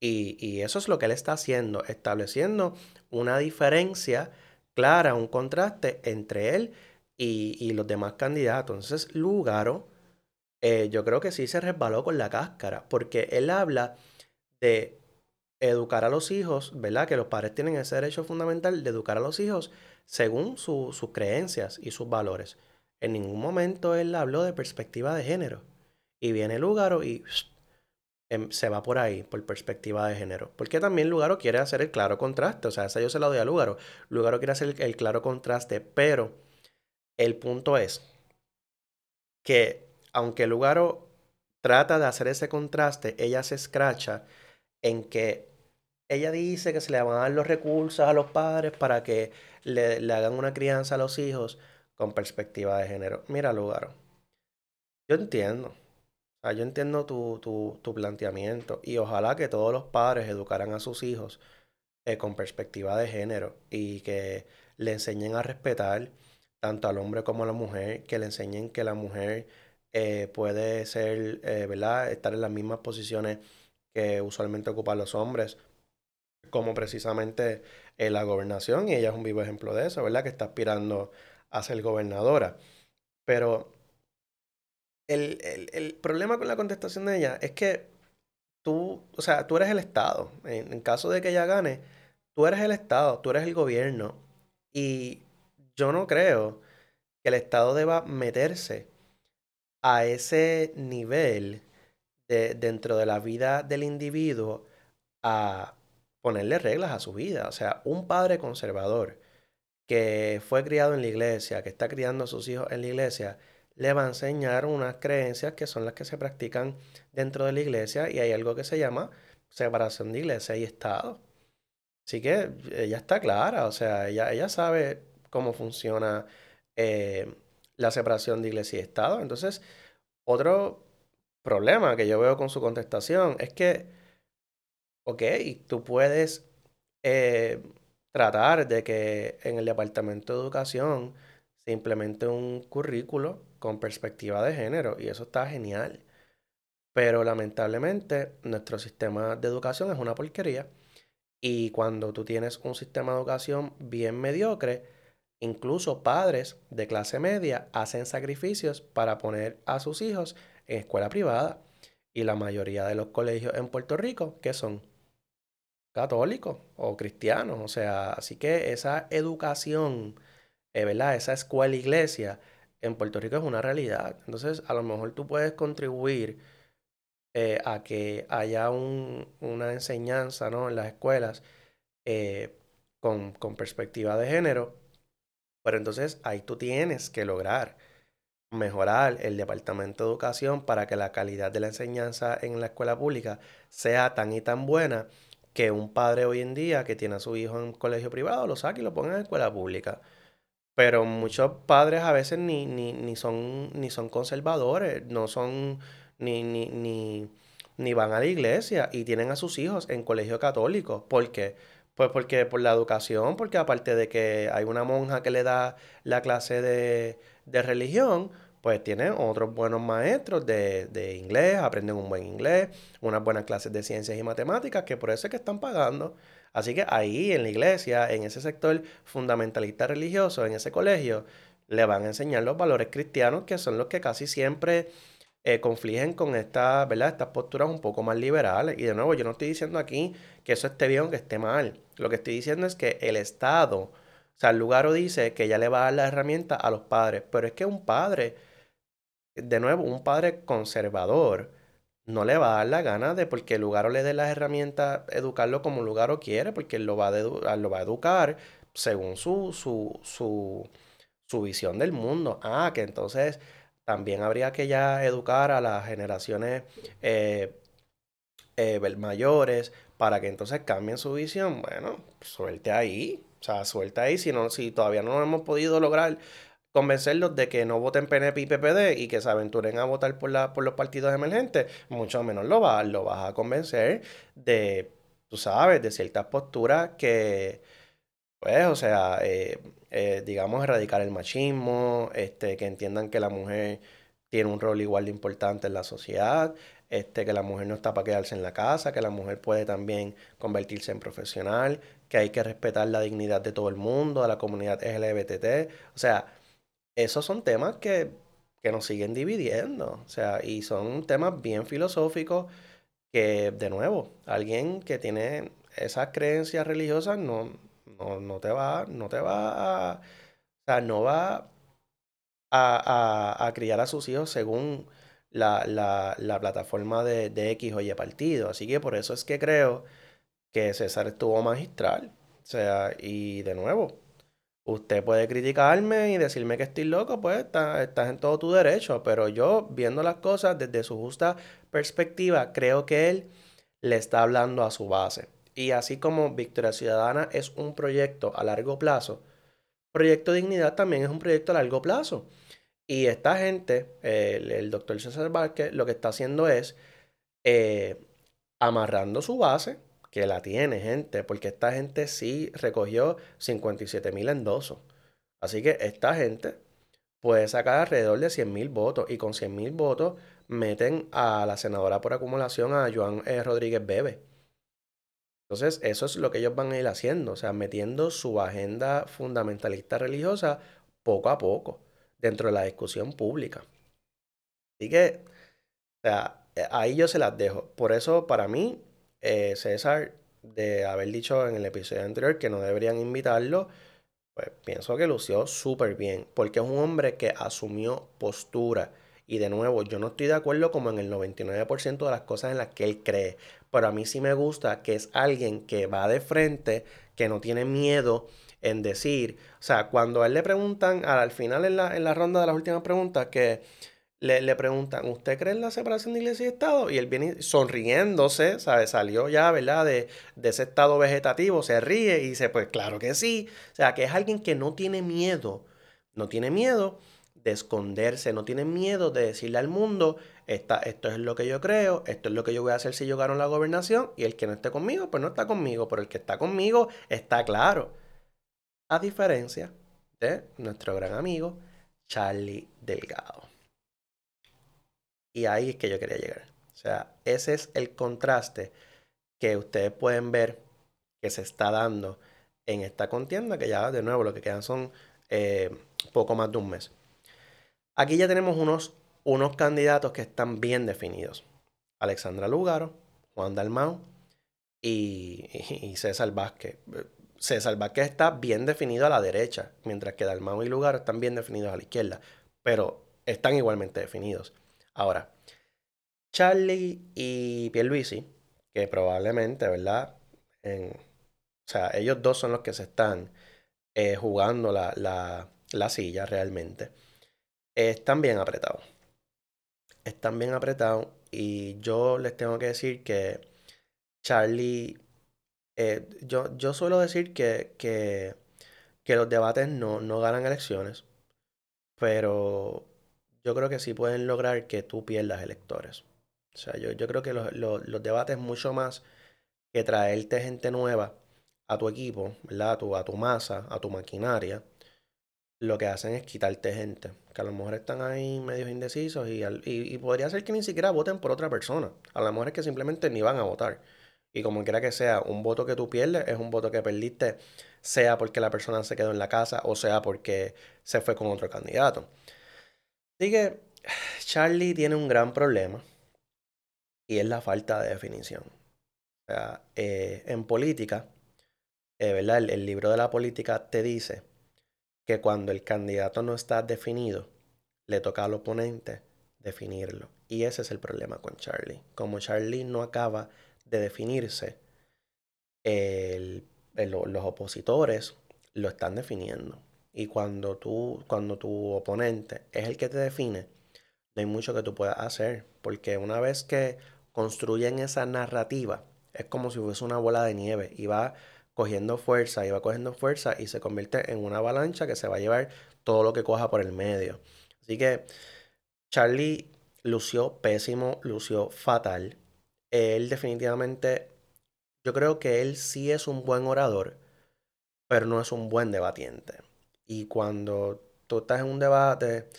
Y, y eso es lo que él está haciendo, estableciendo una diferencia clara, un contraste entre él y, los demás candidatos. Entonces, Lugaro, eh, yo creo que sí se resbaló con la cáscara, porque él habla de educar a los hijos, ¿verdad? Que los padres tienen ese derecho fundamental de educar a los hijos según sus creencias y sus valores. En ningún momento él habló de perspectiva de género. Y viene Lugaro y em, se va por ahí, por perspectiva de género. Porque también Lugaro quiere hacer el claro contraste, o sea, esa yo se la doy a Lugaro. Lugaro quiere hacer el claro contraste, pero el punto es que aunque Lugaro trata de hacer ese contraste, ella se escracha en que ella dice que se le van a dar los recursos a los padres para que le, hagan una crianza a los hijos con perspectiva de género. Mira, Lugaro, yo entiendo. Yo entiendo tu, tu, planteamiento y ojalá que todos los padres educaran a sus hijos eh, con perspectiva de género y que le enseñen a respetar tanto al hombre como a la mujer, que le enseñen que la mujer eh, puede ser, eh, ¿verdad? Estar en las mismas posiciones que usualmente ocupan los hombres, como precisamente en la gobernación, y ella es un vivo ejemplo de eso, ¿verdad? Que está aspirando a ser gobernadora. Pero el, el, problema con la contestación de ella es que tú, o sea, tú eres el Estado. en caso de que ella gane, tú eres el Estado, tú eres el gobierno. Y yo no creo que el Estado deba meterse a ese nivel de, dentro de la vida del individuo a ponerle reglas a su vida. O sea, un padre conservador que fue criado en la iglesia, que está criando a sus hijos en la iglesia, le va a enseñar unas creencias que son las que se practican dentro de la iglesia y hay algo que se llama separación de iglesia y Estado. Así que ella está clara, o sea, ella, ella sabe cómo funciona eh, la separación de iglesia y Estado. Entonces, otro problema que yo veo con su contestación es que, ok, tú puedes eh, tratar de que en el Departamento de Educación se implemente un currículo con perspectiva de género y eso está genial. Pero lamentablemente nuestro sistema de educación es una porquería y cuando tú tienes un sistema de educación bien mediocre, Incluso padres de clase media hacen sacrificios para poner a sus hijos en escuela privada. Y la mayoría de los colegios en Puerto Rico, que son católicos o cristianos. O sea, así que esa educación, eh, ¿verdad? Esa escuela iglesia en Puerto Rico es una realidad. Entonces, a lo mejor tú puedes contribuir eh, a que haya una enseñanza ¿no? en las escuelas eh, con, con perspectiva de género pero entonces ahí tú tienes que lograr mejorar el departamento de educación para que la calidad de la enseñanza en la escuela pública sea tan y tan buena que un padre hoy en día que tiene a su hijo en un colegio privado lo saque y lo ponga en escuela pública. Pero muchos padres a veces ni, ni, ni, son, ni son conservadores, no son ni, ni, ni, ni van a la iglesia y tienen a sus hijos en colegio católico. ¿Por qué? Pues porque por la educación, porque aparte de que hay una monja que le da la clase de, religión, pues tiene otros buenos maestros de, inglés, aprenden un buen inglés, unas buenas clases de ciencias y matemáticas, que por eso es que están pagando. Así que ahí en la iglesia, en ese sector fundamentalista religioso, en ese colegio, le van a enseñar los valores cristianos, que son los que casi siempre eh, confligen con esta, ¿verdad? estas posturas un poco más liberales. Y de nuevo, yo no estoy diciendo aquí que eso esté bien o que esté mal. Lo que estoy diciendo es que el Estado, o sea, el lugar dice que ya le va a dar la herramienta a los padres, pero es que un padre, de nuevo, un padre conservador, no le va a dar la gana de porque el lugar le dé las herramientas, educarlo como el lugar quiere, porque él lo va a, lo va a educar según su, su, su, su visión del mundo. Ah, que entonces también habría que ya educar a las generaciones eh, eh, mayores para que entonces cambien su visión. Bueno, suelte ahí. O sea, suelta ahí. Si, no, si todavía no hemos podido lograr convencerlos de que no voten PNP y PPD y que se aventuren a votar por, la, por los partidos emergentes, mucho menos lo, va, lo vas a convencer de, tú sabes, de ciertas posturas que, pues, o sea, eh, eh, digamos, erradicar el machismo, este, que entiendan que la mujer tiene un rol igual de importante en la sociedad, este, que la mujer no está para quedarse en la casa, que la mujer puede también convertirse en profesional, que hay que respetar la dignidad de todo el mundo, de la comunidad LGBT. O sea, esos son temas que, que nos siguen dividiendo. O sea, y son temas bien filosóficos que, de nuevo, alguien que tiene esas creencias religiosas no, no, te va, no te va a, o sea, no va a, a, criar a sus hijos según la, la, la plataforma de, de, X o Y partido. Así que por eso es que creo que César estuvo magistral. O sea, y de nuevo, usted puede criticarme y decirme que estoy loco, pues estás en todo tu derecho, pero yo viendo las cosas desde su justa perspectiva, creo que él le está hablando a su base. Y así como Victoria Ciudadana es un proyecto a largo plazo, Proyecto Dignidad también es un proyecto a largo plazo. Y esta gente, el, doctor César Vázquez, lo que está haciendo es eh, amarrando su base, que la tiene gente, porque esta gente sí recogió 57 mil endosos. Así que esta gente puede sacar alrededor de 100 mil votos y con 100 mil votos meten a la senadora por acumulación, a Joan eh, Rodríguez Bebe. Entonces, eso es lo que ellos van a ir haciendo, o sea, metiendo su agenda fundamentalista religiosa poco a poco dentro de la discusión pública. Así que, o sea, eh, ahí yo se las dejo. Por eso, para mí, eh, César, de haber dicho en el episodio anterior que no deberían invitarlo, pues pienso que lució súper bien, porque es un hombre que asumió postura. Y de nuevo, yo no estoy de acuerdo como en el 99% de las cosas en las que él cree, pero a mí sí me gusta que es alguien que va de frente, que no tiene miedo en decir, o sea, cuando a él le preguntan, al final en la, en la ronda de las últimas preguntas, que le, le, preguntan, ¿usted cree en la separación de iglesia y Estado? Y él viene sonriéndose, ¿sabe? Salió ya, ¿verdad? De, de, ese estado vegetativo, se ríe y dice, pues claro que sí. O sea, que es alguien que no tiene miedo, no tiene miedo de esconderse, no tiene miedo de decirle al mundo, Esta, esto es lo que yo creo, esto es lo que yo voy a hacer si yo gano la gobernación, y el que no esté conmigo, pues no está conmigo, pero el que está conmigo está claro. A diferencia de nuestro gran amigo Charlie Delgado. Y ahí es que yo quería llegar. O sea, ese es el contraste que ustedes pueden ver que se está dando en esta contienda, que ya de nuevo lo que quedan son eh, poco más de un mes. Aquí ya tenemos unos, unos candidatos que están bien definidos. Alexandra Lugaro, Juan Dalmau y, y César Vázquez. César Vázquez está bien definido a la derecha, mientras que Dalmau y Lugar están bien definidos a la izquierda, pero están igualmente definidos. Ahora, Charlie y Pierluisi, que probablemente, ¿verdad? o sea, ellos dos son los que se están eh, jugando la, la, la, silla realmente. están bien apretados. Están bien apretados y yo les tengo que decir que Charlie eh, yo, yo suelo decir que, que, los debates no, no ganan elecciones, pero yo creo que sí pueden lograr que tú pierdas electores. O sea, yo, yo creo que los, debates mucho más que traerte gente nueva a tu equipo, ¿verdad? A tu, a tu masa, a tu maquinaria, lo que hacen es quitarte gente, que a lo mejor están ahí medios indecisos y, y, y podría ser que ni siquiera voten por otra persona. A lo mejor es que simplemente ni van a votar. Y como quiera que sea, un voto que tú pierdes es un voto que perdiste, sea porque la persona se quedó en la casa o sea porque se fue con otro candidato. Así que Charlie tiene un gran problema y es la falta de definición. O sea, eh, en política, eh, ¿verdad? El, el libro de la política te dice que cuando el candidato no está definido, le toca al oponente definirlo. Y ese es el problema con Charlie. Como Charlie no acaba de definirse, los opositores lo están definiendo. Y cuando tú, cuando tu oponente es el que te define, no hay mucho que tú puedas hacer. Porque una vez que construyen esa narrativa, es como si fuese una bola de nieve y va cogiendo fuerza y va cogiendo fuerza y se convierte en una avalancha que se va a llevar todo lo que coja por el medio. Así que Charlie lució pésimo, lució fatal él definitivamente, yo creo que él sí es un buen orador, pero no es un buen debatiente. Y cuando tú estás en un debate,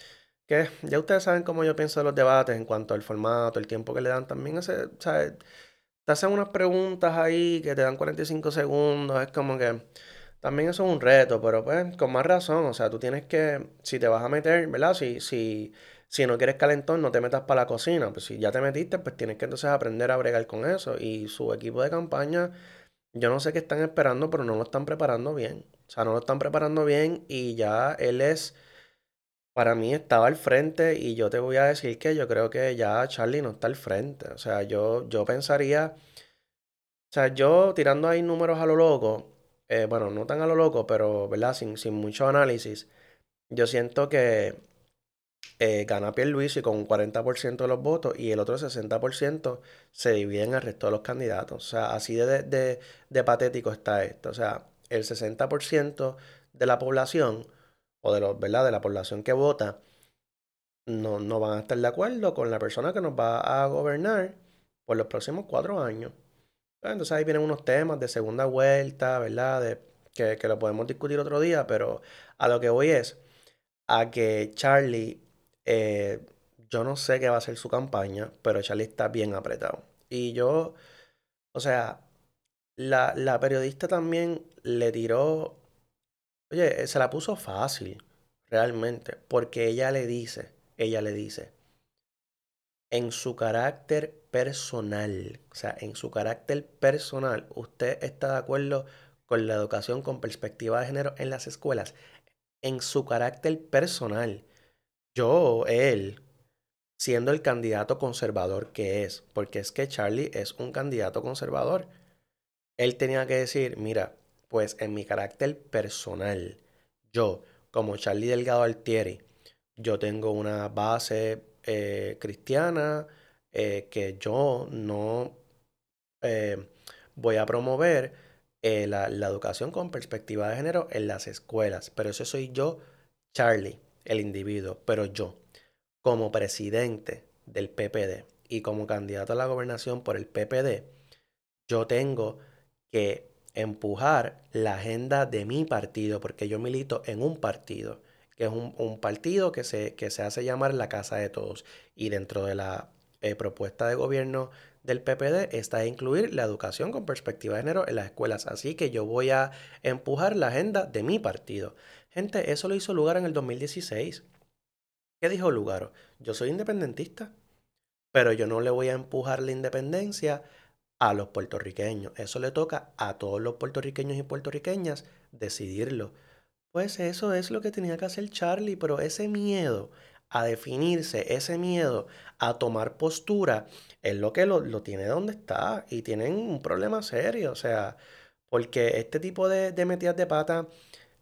que ya ustedes saben cómo yo pienso de los debates en cuanto al formato, el tiempo que le dan, también hace, ¿sabes? te hacen unas preguntas ahí que te dan 45 segundos, es como que también eso es un reto, pero pues con más razón, o sea, tú tienes que, si te vas a meter, ¿verdad? Si, si, si no quieres calentón, no te metas para la cocina. Pues si ya te metiste, pues tienes que entonces aprender a bregar con eso. Y su equipo de campaña, yo no sé qué están esperando, pero no lo están preparando bien. O sea, no lo están preparando bien y ya él es, para mí estaba al frente y yo te voy a decir que yo creo que ya Charlie no está al frente. O sea, yo, yo pensaría, o sea, yo tirando ahí números a lo loco, eh, bueno, no tan a lo loco, pero, ¿verdad? Sin, sin mucho análisis, yo siento que eh, gana Pierluisi con un 40% de los votos y el otro 60% se divide en el resto de los candidatos. O sea, así de, de, de patético está esto. O sea, el 60% de la población o de, los, ¿verdad? de la población que vota no, no van a estar de acuerdo con la persona que nos va a gobernar por los próximos cuatro años. Pues, entonces ahí vienen unos temas de segunda vuelta, ¿verdad? De, que, que lo podemos discutir otro día, pero a lo que voy es a que Charlie, eh, yo no sé qué va a ser su campaña, pero Charlie está bien apretado. Y yo, o sea, la, la periodista también le tiró Oye, se la puso fácil, realmente, porque ella le dice, ella le dice, en su carácter personal, o sea, en su carácter personal, ¿usted está de acuerdo con la educación con perspectiva de género en las escuelas? En su carácter personal, yo, él, siendo el candidato conservador que es, porque es que Charlie es un candidato conservador, él tenía que decir, mira, pues en mi carácter personal, yo, como Charlie Delgado Altieri, yo tengo una base eh, cristiana eh, que yo no eh, voy a promover la, la, educación con perspectiva de género en las escuelas. Pero eso soy yo, Charlie, el individuo. Pero yo, como presidente del PPD y como candidato a la gobernación por el PPD, yo tengo que empujar la agenda de mi partido, porque yo milito en un partido, que es un, partido que se, que se hace llamar la Casa de Todos. Y dentro de la eh, propuesta de gobierno del PPD está incluir la educación con perspectiva de género en las escuelas. Así que yo voy a empujar la agenda de mi partido. Gente, eso lo hizo Lugar en el 2016. ¿Qué dijo Lugaro? Yo soy independentista, pero yo no le voy a empujar la independencia a los puertorriqueños. Eso le toca a todos los puertorriqueños y puertorriqueñas decidirlo. Pues eso es lo que tenía que hacer Charlie, pero ese miedo a definirse, ese miedo a tomar postura, es lo que lo, tiene donde está y tienen un problema serio. O sea, porque este tipo de, de metidas de pata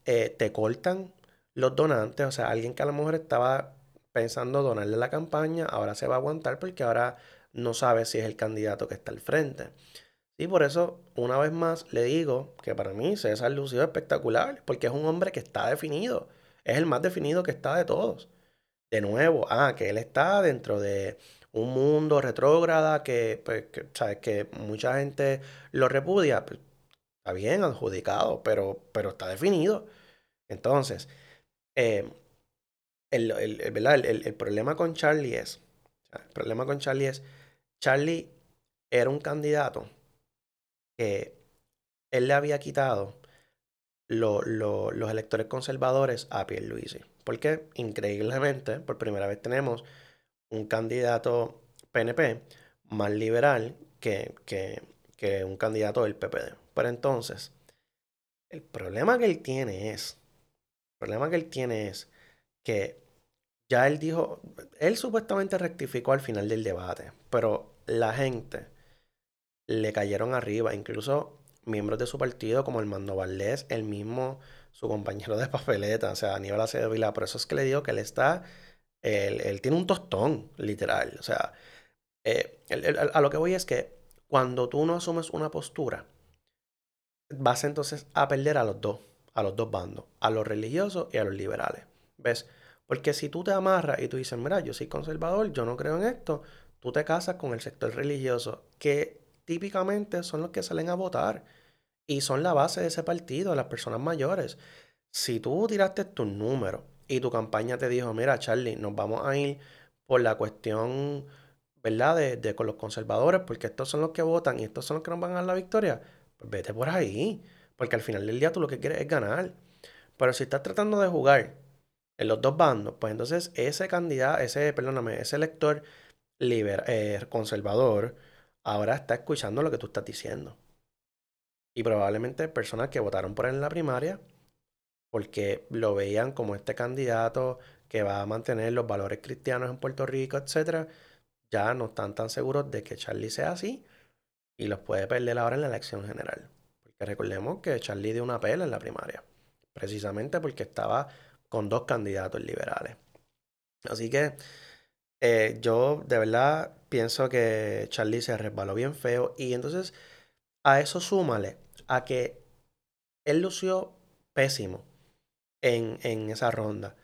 eh, te cortan los donantes. O sea, alguien que a lo mejor estaba pensando donarle la campaña, ahora se va a aguantar porque ahora no sabe si es el candidato que está al frente. Y por eso, una vez más, le digo que para mí César Lucido es espectacular, porque es un hombre que está definido. Es el más definido que está de todos. De nuevo, ah, que él está dentro de un mundo retrógrada que, pues, ¿sabes? que mucha gente lo repudia. Pues, está bien adjudicado, pero, pero está definido. Entonces, eh, el, el, problema con Charlie es, el problema con Charlie es Charlie era un candidato que él le había quitado los electores conservadores a Pierluisi. Porque increíblemente, por primera vez tenemos un candidato PNP más liberal que, que, un candidato del PPD. Pero entonces, el problema que él tiene es, el problema que él tiene es que ya él dijo, él supuestamente rectificó al final del debate, pero la gente le cayeron arriba, incluso miembros de su partido como el Mando Valdés, el mismo, su compañero de papeleta, o sea, Aníbal Acevedo por eso es que le digo que él está, él, tiene un tostón, literal, o sea, eh, a lo que voy es que cuando tú no asumes una postura, vas entonces a perder a los dos, a los dos bandos, a los religiosos y a los liberales, ¿ves? Porque si tú te amarras y tú dices, mira, yo soy conservador, yo no creo en esto, tú te casas con el sector religioso, que típicamente son los que salen a votar y son la base de ese partido, las personas mayores. Si tú tiraste tus números y tu campaña te dijo, mira, Charlie, nos vamos a ir por la cuestión, ¿verdad?, de, con los conservadores, porque estos son los que votan y estos son los que nos van a dar la victoria, pues vete por ahí, porque al final del día tú lo que quieres es ganar. Pero si estás tratando de jugar en los dos bandos, pues entonces ese candidato, ese, perdóname, ese elector liber, eh, conservador ahora está escuchando lo que tú estás diciendo. Y probablemente personas que votaron por él en la primaria porque lo veían como este candidato que va a mantener los valores cristianos en Puerto Rico, etcétera, ya no están tan seguros de que Charlie sea así y los puede perder ahora en la elección general. Porque recordemos que Charlie dio una pela en la primaria, precisamente porque estaba con dos candidatos liberales. Así que eh, yo de verdad pienso que Charlie se resbaló bien feo y entonces a eso súmale a que él lució pésimo en, en esa ronda.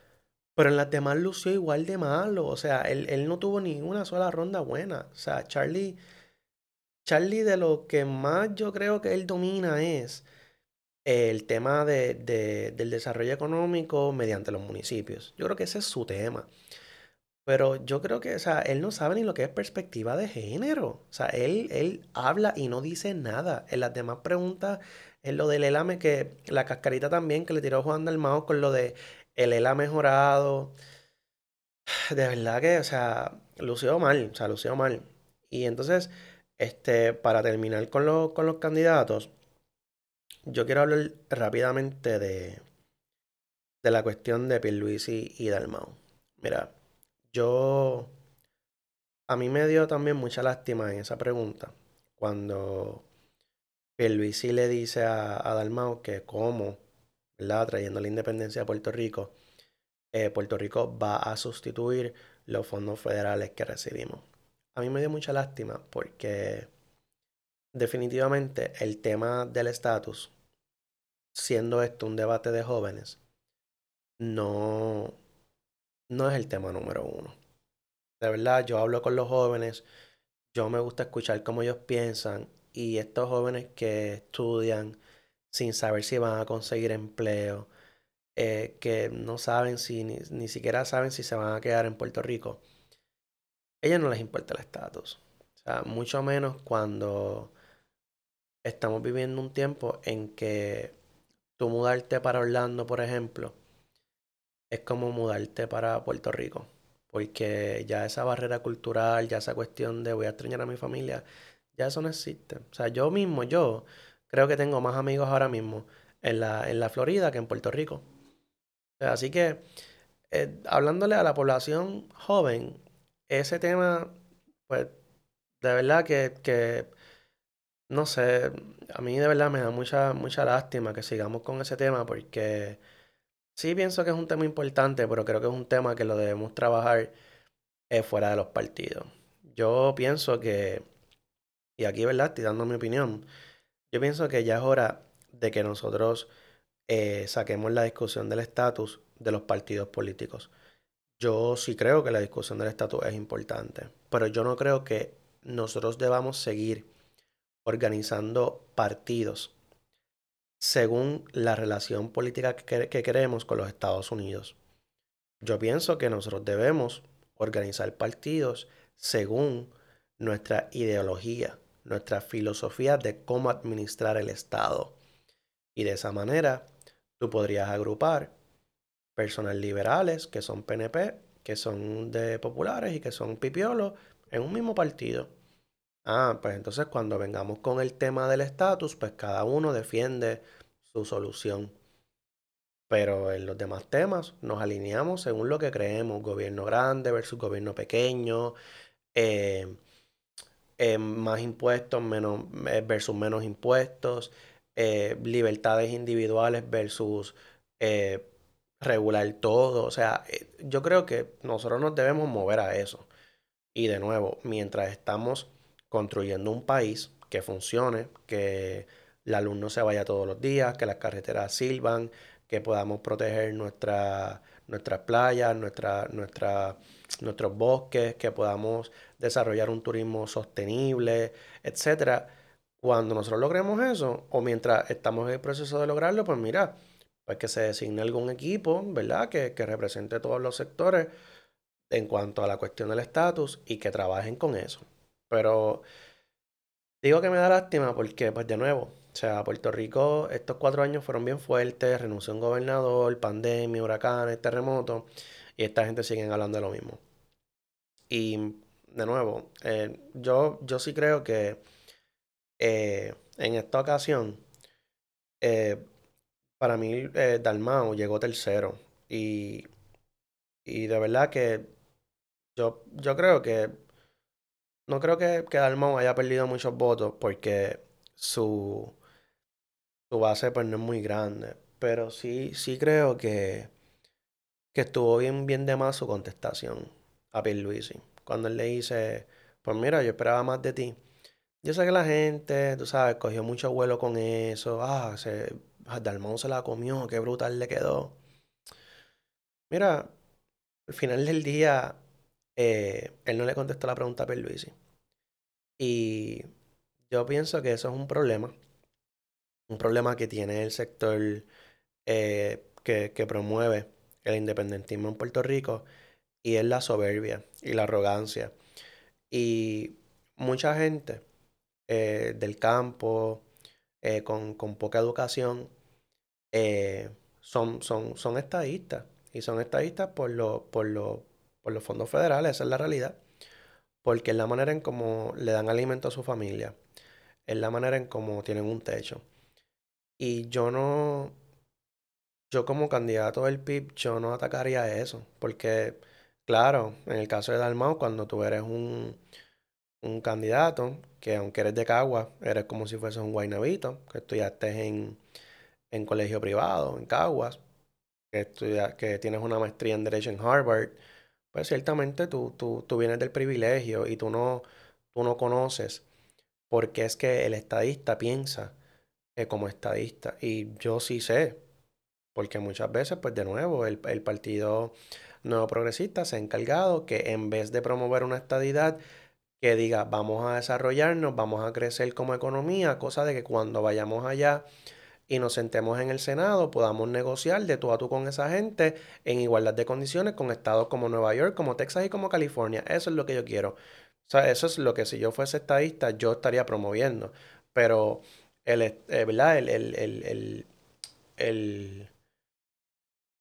Pero en las demás lució igual de malo. O sea, él, él no tuvo ni una sola ronda buena. O sea, Charlie, Charlie de lo que más yo creo que él domina es el tema de, de, del desarrollo económico mediante los municipios. Yo creo que ese es su tema. Pero yo creo que, o sea, él no sabe ni lo que es perspectiva de género. O sea, él, él habla y no dice nada. En las demás preguntas, en lo del ELAME, que la cascarita también que le tiró Juan Dalmao con lo de el él ha mejorado. De verdad que, o sea, lució mal, o sea, lució mal. Y entonces, este, para terminar con, con los candidatos, yo quiero hablar rápidamente de, de la cuestión de Pierluisi y Dalmau. Mira, yo, a mí me dio también mucha lástima en esa pregunta, cuando Pierluisi le dice a, a Dalmau que cómo trayendo la independencia de Puerto Rico, eh, Puerto Rico va a sustituir los fondos federales que recibimos. A mí me dio mucha lástima porque definitivamente el tema del estatus, siendo esto un debate de jóvenes, no, no es el tema número uno. De verdad, yo hablo con los jóvenes, yo me gusta escuchar cómo ellos piensan y estos jóvenes que estudian, sin saber si van a conseguir empleo, eh, que no saben si, ni, siquiera saben si se van a quedar en Puerto Rico. A ellos no les importa el estatus. O sea, mucho menos cuando estamos viviendo un tiempo en que tú mudarte para Orlando, por ejemplo, es como mudarte para Puerto Rico. Porque ya esa barrera cultural, ya esa cuestión de voy a extrañar a mi familia, ya eso no existe. O sea, yo mismo, yo, creo que tengo más amigos ahora mismo en la, en la Florida que en Puerto Rico. Así que, eh, hablándole a la población joven, ese tema, pues, de verdad que, que, no sé, a mí de verdad me da mucha, mucha lástima que sigamos con ese tema porque sí pienso que es un tema importante, pero creo que es un tema que lo debemos trabajar eh, fuera de los partidos. Yo pienso que, y aquí, ¿verdad? Estoy dando mi opinión. Yo pienso que ya es hora de que nosotros eh, saquemos la discusión del estatus de los partidos políticos. Yo sí creo que la discusión del estatus es importante, pero yo no creo que nosotros debamos seguir organizando partidos según la relación política que, que queremos con los Estados Unidos. Yo pienso que nosotros debemos organizar partidos según nuestra ideología, nuestra filosofía de cómo administrar el Estado. Y de esa manera, tú podrías agrupar personas liberales que son PNP, que son de populares y que son pipiolos en un mismo partido. Ah, pues entonces cuando vengamos con el tema del estatus, pues cada uno defiende su solución. Pero en los demás temas nos alineamos según lo que creemos, gobierno grande versus gobierno pequeño, eh, eh, más impuestos menos, eh, versus menos impuestos, libertades individuales versus regular todo. O sea, yo creo que nosotros nos debemos mover a eso. Y de nuevo, mientras estamos construyendo un país que funcione, que la luz no se vaya todos los días, que las carreteras sirvan, que podamos proteger nuestra, nuestras playas, nuestra, nuestros bosques, que podamos desarrollar un turismo sostenible, etcétera. Cuando nosotros logremos eso, o mientras estamos en el proceso de lograrlo, pues mira, pues que se designe algún equipo, ¿verdad? Que, que represente todos los sectores en cuanto a la cuestión del estatus y que trabajen con eso. Pero digo que me da lástima porque, pues de nuevo, o sea, Puerto Rico estos cuatro años fueron bien fuertes, renunció un gobernador, pandemia, huracanes, terremotos, y esta gente sigue hablando de lo mismo. Y de nuevo, eh, yo, yo sí creo que eh, en esta ocasión, eh, para mí Dalmao llegó tercero. Y y de verdad que yo, yo creo que no creo que, que Dalmau haya perdido muchos votos porque su, su base pues no es muy grande. Pero sí, sí creo que, que estuvo bien, bien de más su contestación a Pierluisi. Cuando él le dice, pues mira, yo esperaba más de ti. Yo sé que la gente, tú sabes, cogió mucho vuelo con eso. Ah, se, ah, Dalmau se la comió, qué brutal le quedó. Mira, al final del día, eh, él no le contestó la pregunta a Pierluisi. Y yo pienso que eso es un problema. Un problema que tiene el sector eh, que, que promueve el independentismo en Puerto Rico y es la soberbia y la arrogancia. Y mucha gente eh, del campo, con, con, poca educación, son, son, son estadistas. Y son estadistas por, lo, por, lo, por los fondos federales, esa es la realidad. Porque es la manera en cómo le dan alimento a su familia. Es la manera en cómo tienen un techo. Y yo no, yo como candidato del PIB, yo no atacaría eso. Porque, claro, en el caso de Dalmau, cuando tú eres un, un candidato, que aunque eres de Cagua, eres como si fueses un guaynabito, que estudiaste en, en colegio privado, en Caguas, que, que tienes una maestría en Derecho en Harvard, pues ciertamente tú, tú, tú vienes del privilegio y tú no, tú no conoces porque es que el estadista piensa eh, como estadista. Y yo sí sé, porque muchas veces, pues de nuevo, el, el Partido Nuevo Progresista se ha encargado que en vez de promover una estadidad que diga vamos a desarrollarnos, vamos a crecer como economía, cosa de que cuando vayamos allá y nos sentemos en el Senado, podamos negociar de tú a tú con esa gente en igualdad de condiciones con estados como Nueva York, como Texas y como California. Eso es lo que yo quiero. O sea, eso es lo que si yo fuese estadista yo estaría promoviendo. Pero el, eh, ¿verdad? El, el, el, el,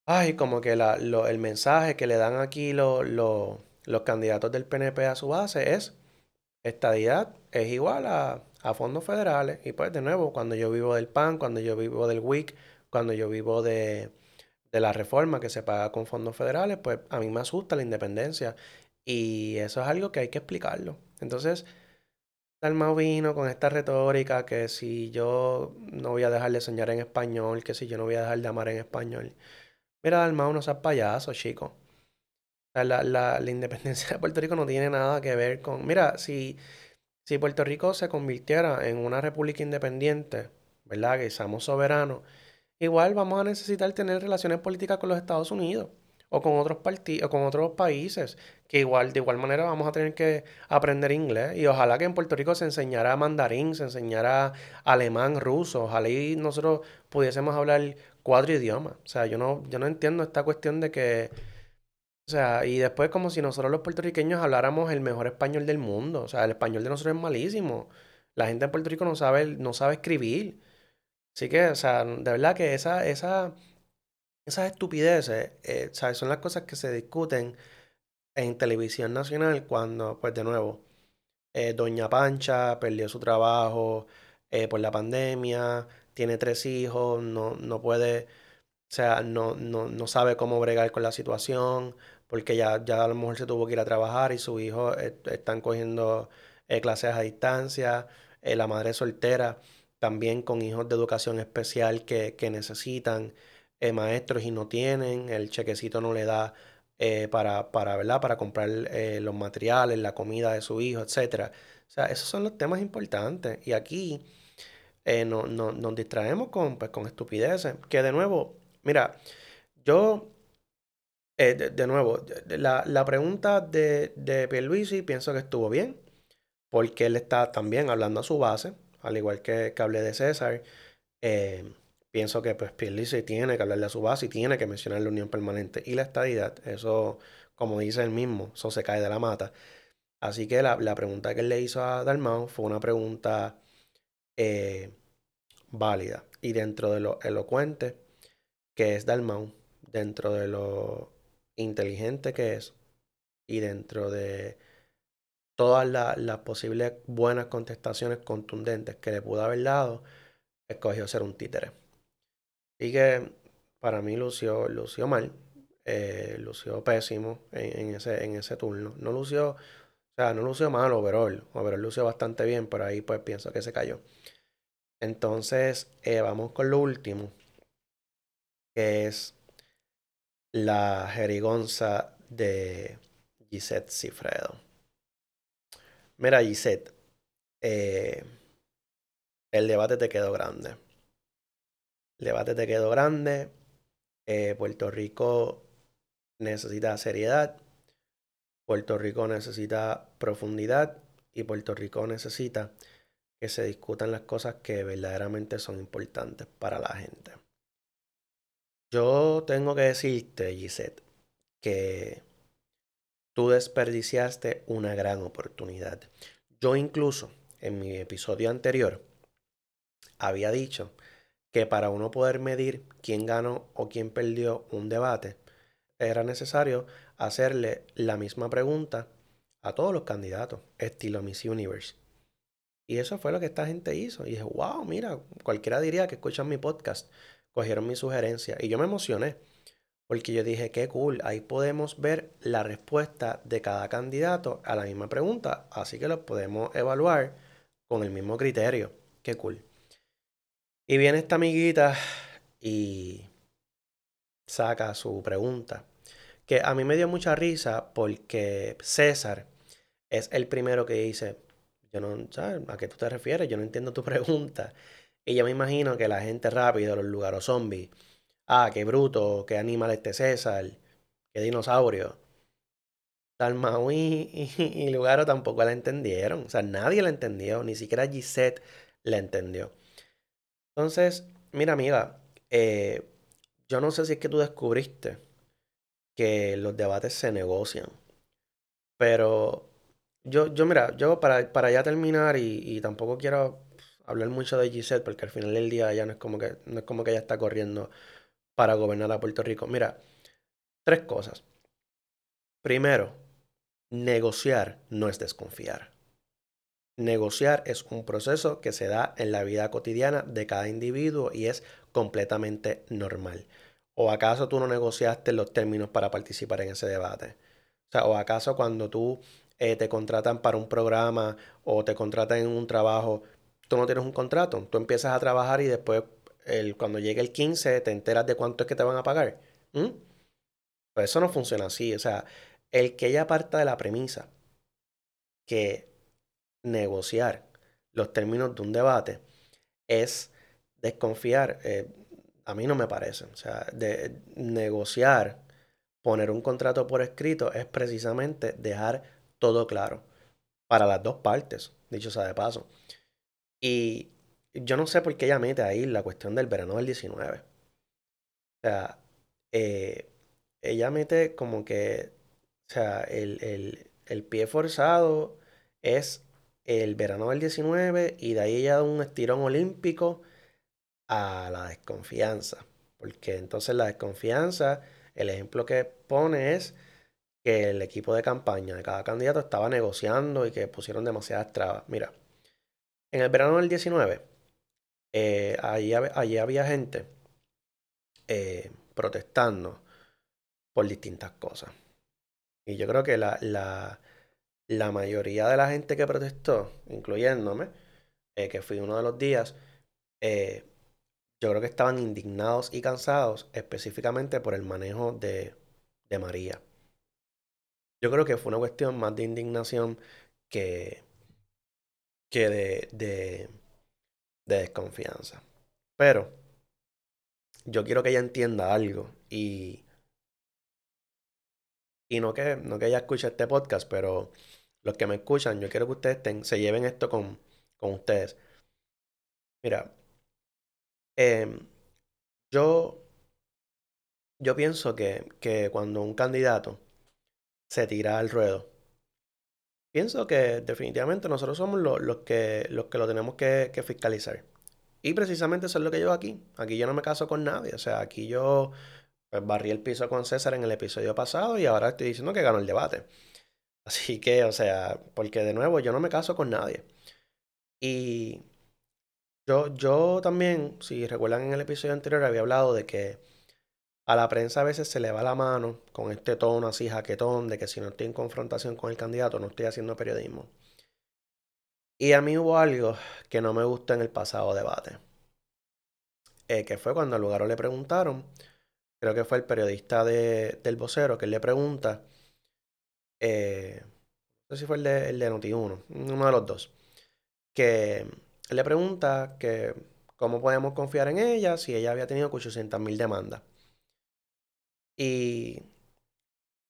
ay, como que la, lo, el mensaje que le dan aquí los candidatos del PNP a su base es estadidad es igual a a fondos federales. Y pues de nuevo, cuando yo vivo del PAN, cuando yo vivo del WIC, cuando yo vivo de, la reforma que se paga con fondos federales, pues a mí me asusta la independencia. Y eso es algo que hay que explicarlo. Entonces, Dalmau vino con esta retórica que si yo no voy a dejar de soñar en español, que si yo no voy a dejar de amar en español. Mira, Dalmau, no seas payaso, chico. La, la, la independencia de Puerto Rico no tiene nada que ver con... Mira, si si Puerto Rico se convirtiera en una república independiente, ¿verdad? Que seamos soberanos, igual vamos a necesitar tener relaciones políticas con los Estados Unidos o con otros partidos, con otros países, que igual, de igual manera vamos a tener que aprender inglés. Y ojalá que en Puerto Rico se enseñara mandarín, se enseñara alemán, ruso, ojalá y nosotros pudiésemos hablar cuatro idiomas. O sea, yo no, yo no entiendo esta cuestión de que o sea, y después como si nosotros los puertorriqueños habláramos el mejor español del mundo. O sea, el español de nosotros es malísimo. La gente en Puerto Rico no sabe, no sabe escribir. Así que, o sea, de verdad que esa, esa, esas estupideces, eh, ¿sabes? Son las cosas que se discuten en televisión nacional cuando, pues de nuevo, eh, Doña Pancha perdió su trabajo eh, por la pandemia, tiene tres hijos, no, no puede o sea, no, no, no sabe cómo bregar con la situación, porque ya, ya a lo mejor se tuvo que ir a trabajar y sus hijos están cogiendo eh, clases a distancia, eh, la madre soltera también con hijos de educación especial que, que necesitan eh, maestros y no tienen, el chequecito no le da para, para, ¿verdad? para comprar los materiales, la comida de su hijo, etc. O sea, esos son los temas importantes. Y aquí no, no, nos distraemos con, pues, con estupideces, que de nuevo Mira, yo, eh, de, nuevo, la, la pregunta de, de Pierluisi pienso que estuvo bien, porque él está también hablando a su base, al igual que, que hablé de César. Eh, pienso que pues Pierluisi tiene que hablarle a su base y tiene que mencionar la unión permanente y la estadidad. Eso, como dice él mismo, eso se cae de la mata. Así que la, la pregunta que él le hizo a Dalmau fue una pregunta eh, válida y dentro de lo elocuente que es Dalmau, dentro de lo inteligente que es y dentro de todas las posibles buenas contestaciones contundentes que le pudo haber dado, escogió ser un títere. Y que para mí lució, lució mal. eh, lució pésimo en, ese, en ese turno. No lució, o sea, no lució mal overall. Overall lució bastante bien, pero ahí pues pienso que se cayó. Entonces, eh, vamos con lo último, que es la jerigonza de Gisette Cifredo. Mira, Gisette, eh, el debate te quedó grande. El debate te quedó grande. Eh, Puerto Rico necesita seriedad. Puerto Rico necesita profundidad. Y Puerto Rico necesita que se discutan las cosas que verdaderamente son importantes para la gente. Yo tengo que decirte, Gisette, que tú desperdiciaste una gran oportunidad. Yo incluso en mi episodio anterior había dicho que para uno poder medir quién ganó o quién perdió un debate, era necesario hacerle la misma pregunta a todos los candidatos, estilo Miss Universe. Y eso fue lo que esta gente hizo. Y dije, wow, mira, cualquiera diría que escuchan mi podcast, cogieron mi sugerencia. Y yo me emocioné, porque yo dije, qué cool, ahí podemos ver la respuesta de cada candidato a la misma pregunta. Así que lo podemos evaluar con el mismo criterio. Qué cool. Y viene esta amiguita y saca su pregunta. Que a mí me dio mucha risa porque César es el primero que dice, yo no, ¿sabes? ¿A qué tú te refieres? Yo no entiendo tu pregunta. Y yo me imagino que la gente rápido, los lugares zombies, ah, qué bruto, qué animal este César, qué dinosaurio. Dalmau y, y, Lugaro tampoco la entendieron. O sea, nadie la entendió, ni siquiera Gisette la entendió. Entonces, mira, amiga, eh, yo no sé si es que tú descubriste que los debates se negocian, pero yo, yo mira, yo para, para ya terminar y, tampoco quiero hablar mucho de Gisette porque al final del día ya no es como que no es como que ella está corriendo para gobernar a Puerto Rico. Mira, tres cosas. Primero, negociar no es desconfiar. Negociar es un proceso que se da en la vida cotidiana de cada individuo y es completamente normal. ¿O acaso tú no negociaste los términos para participar en ese debate? ¿o acaso cuando tú eh, te contratan para un programa o te contratan en un trabajo, tú no tienes un contrato? Tú empiezas a trabajar y después, el, cuando llegue el 15, te enteras de cuánto es que te van a pagar. Pues eso no funciona así. O sea, el que ella parta de la premisa que negociar los términos de un debate es desconfiar, eh, a mí no me parece. O sea, de negociar, poner un contrato por escrito es precisamente dejar todo claro para las dos partes, dicho sea de paso. Y yo no sé por qué ella mete ahí la cuestión del verano del 19. O sea, eh, ella mete como que, o sea, el, el, el pie forzado es el verano del 19 y de ahí ella da un estirón olímpico a la desconfianza. Porque entonces la desconfianza, el ejemplo que pone es que el equipo de campaña de cada candidato estaba negociando y que pusieron demasiadas trabas. Mira, en el verano del 19, eh, allí, había gente eh, protestando por distintas cosas. Y yo creo que la, la, la mayoría de la gente que protestó, incluyéndome, eh, que fui uno de los días, yo creo que estaban indignados y cansados específicamente por el manejo de, de María. Yo creo que fue una cuestión más de indignación que, que de, de, de desconfianza. Pero yo quiero que ella entienda algo y, y no, que, no que ella escuche este podcast, pero los que me escuchan, yo quiero que ustedes se lleven esto con, con ustedes. Mira, em, yo, yo pienso que, que cuando un candidato se tira al ruedo, pienso que definitivamente nosotros somos los, que, los que lo tenemos que, que, fiscalizar. Y precisamente eso es lo que yo aquí. Aquí yo no me caso con nadie. O sea, aquí yo pues, barrí el piso con César en el episodio pasado y ahora estoy diciendo que ganó el debate. Así que, o sea, porque de nuevo yo no me caso con nadie. Y yo, yo también, si recuerdan en el episodio anterior, había hablado de que a la prensa a veces se le va la mano con este tono así jaquetón de que si no estoy en confrontación con el candidato no estoy haciendo periodismo. Y a mí hubo algo que no me gustó en el pasado debate. Eh, que fue cuando al lugar le preguntaron, creo que fue el periodista del vocero, que le pregunta, eh, no sé si fue el de, el de Noti1, uno de los dos, que le pregunta que cómo podemos confiar en ella si ella había tenido 800 mil demandas. Y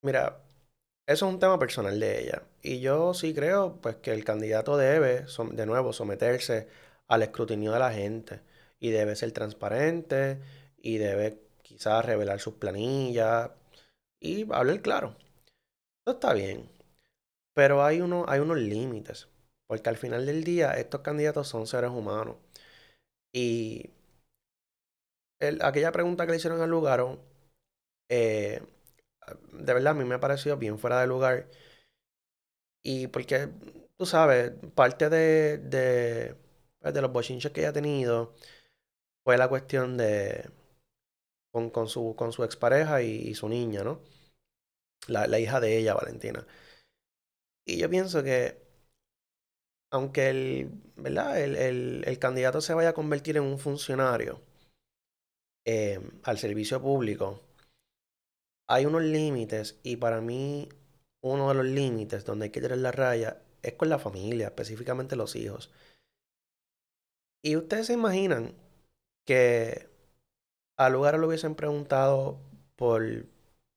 mira, eso es un tema personal de ella. Y yo sí creo pues que el candidato debe, de nuevo, someterse al escrutinio de la gente. Y debe ser transparente y debe quizás revelar sus planillas y hablar claro. Eso está bien. Pero hay, uno, hay unos límites. Porque al final del día estos candidatos son seres humanos. Y aquella pregunta que le hicieron al lugar, eh, de verdad a mí me ha parecido bien fuera de lugar. Y porque, tú sabes, parte de, de, pues, de los bochinches que ella ha tenido fue la cuestión de con, con su, con su expareja y, su niña, ¿no? La, la hija de ella, Valentina. Y yo pienso que aunque el, ¿verdad? El, el, candidato se vaya a convertir en un funcionario eh, al servicio público, hay unos límites y para mí uno de los límites donde hay que tener la raya es con la familia, específicamente los hijos. Y ustedes se imaginan que al lugar lo hubiesen preguntado por,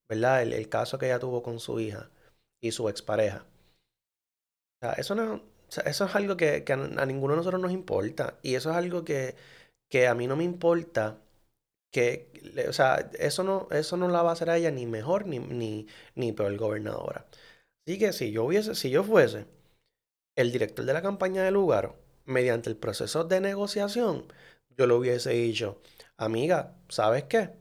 ¿verdad? El, caso que ella tuvo con su hija y su expareja. O eso no, eso es algo que, a, ninguno de nosotros nos importa. Y eso es algo que, que a mí no me importa que, o sea, eso no, eso no la va a hacer a ella ni mejor ni, ni, ni peor gobernadora. Así que si yo hubiese, si yo fuese el director de la campaña del lugar, mediante el proceso de negociación, yo lo hubiese dicho, amiga, ¿sabes qué?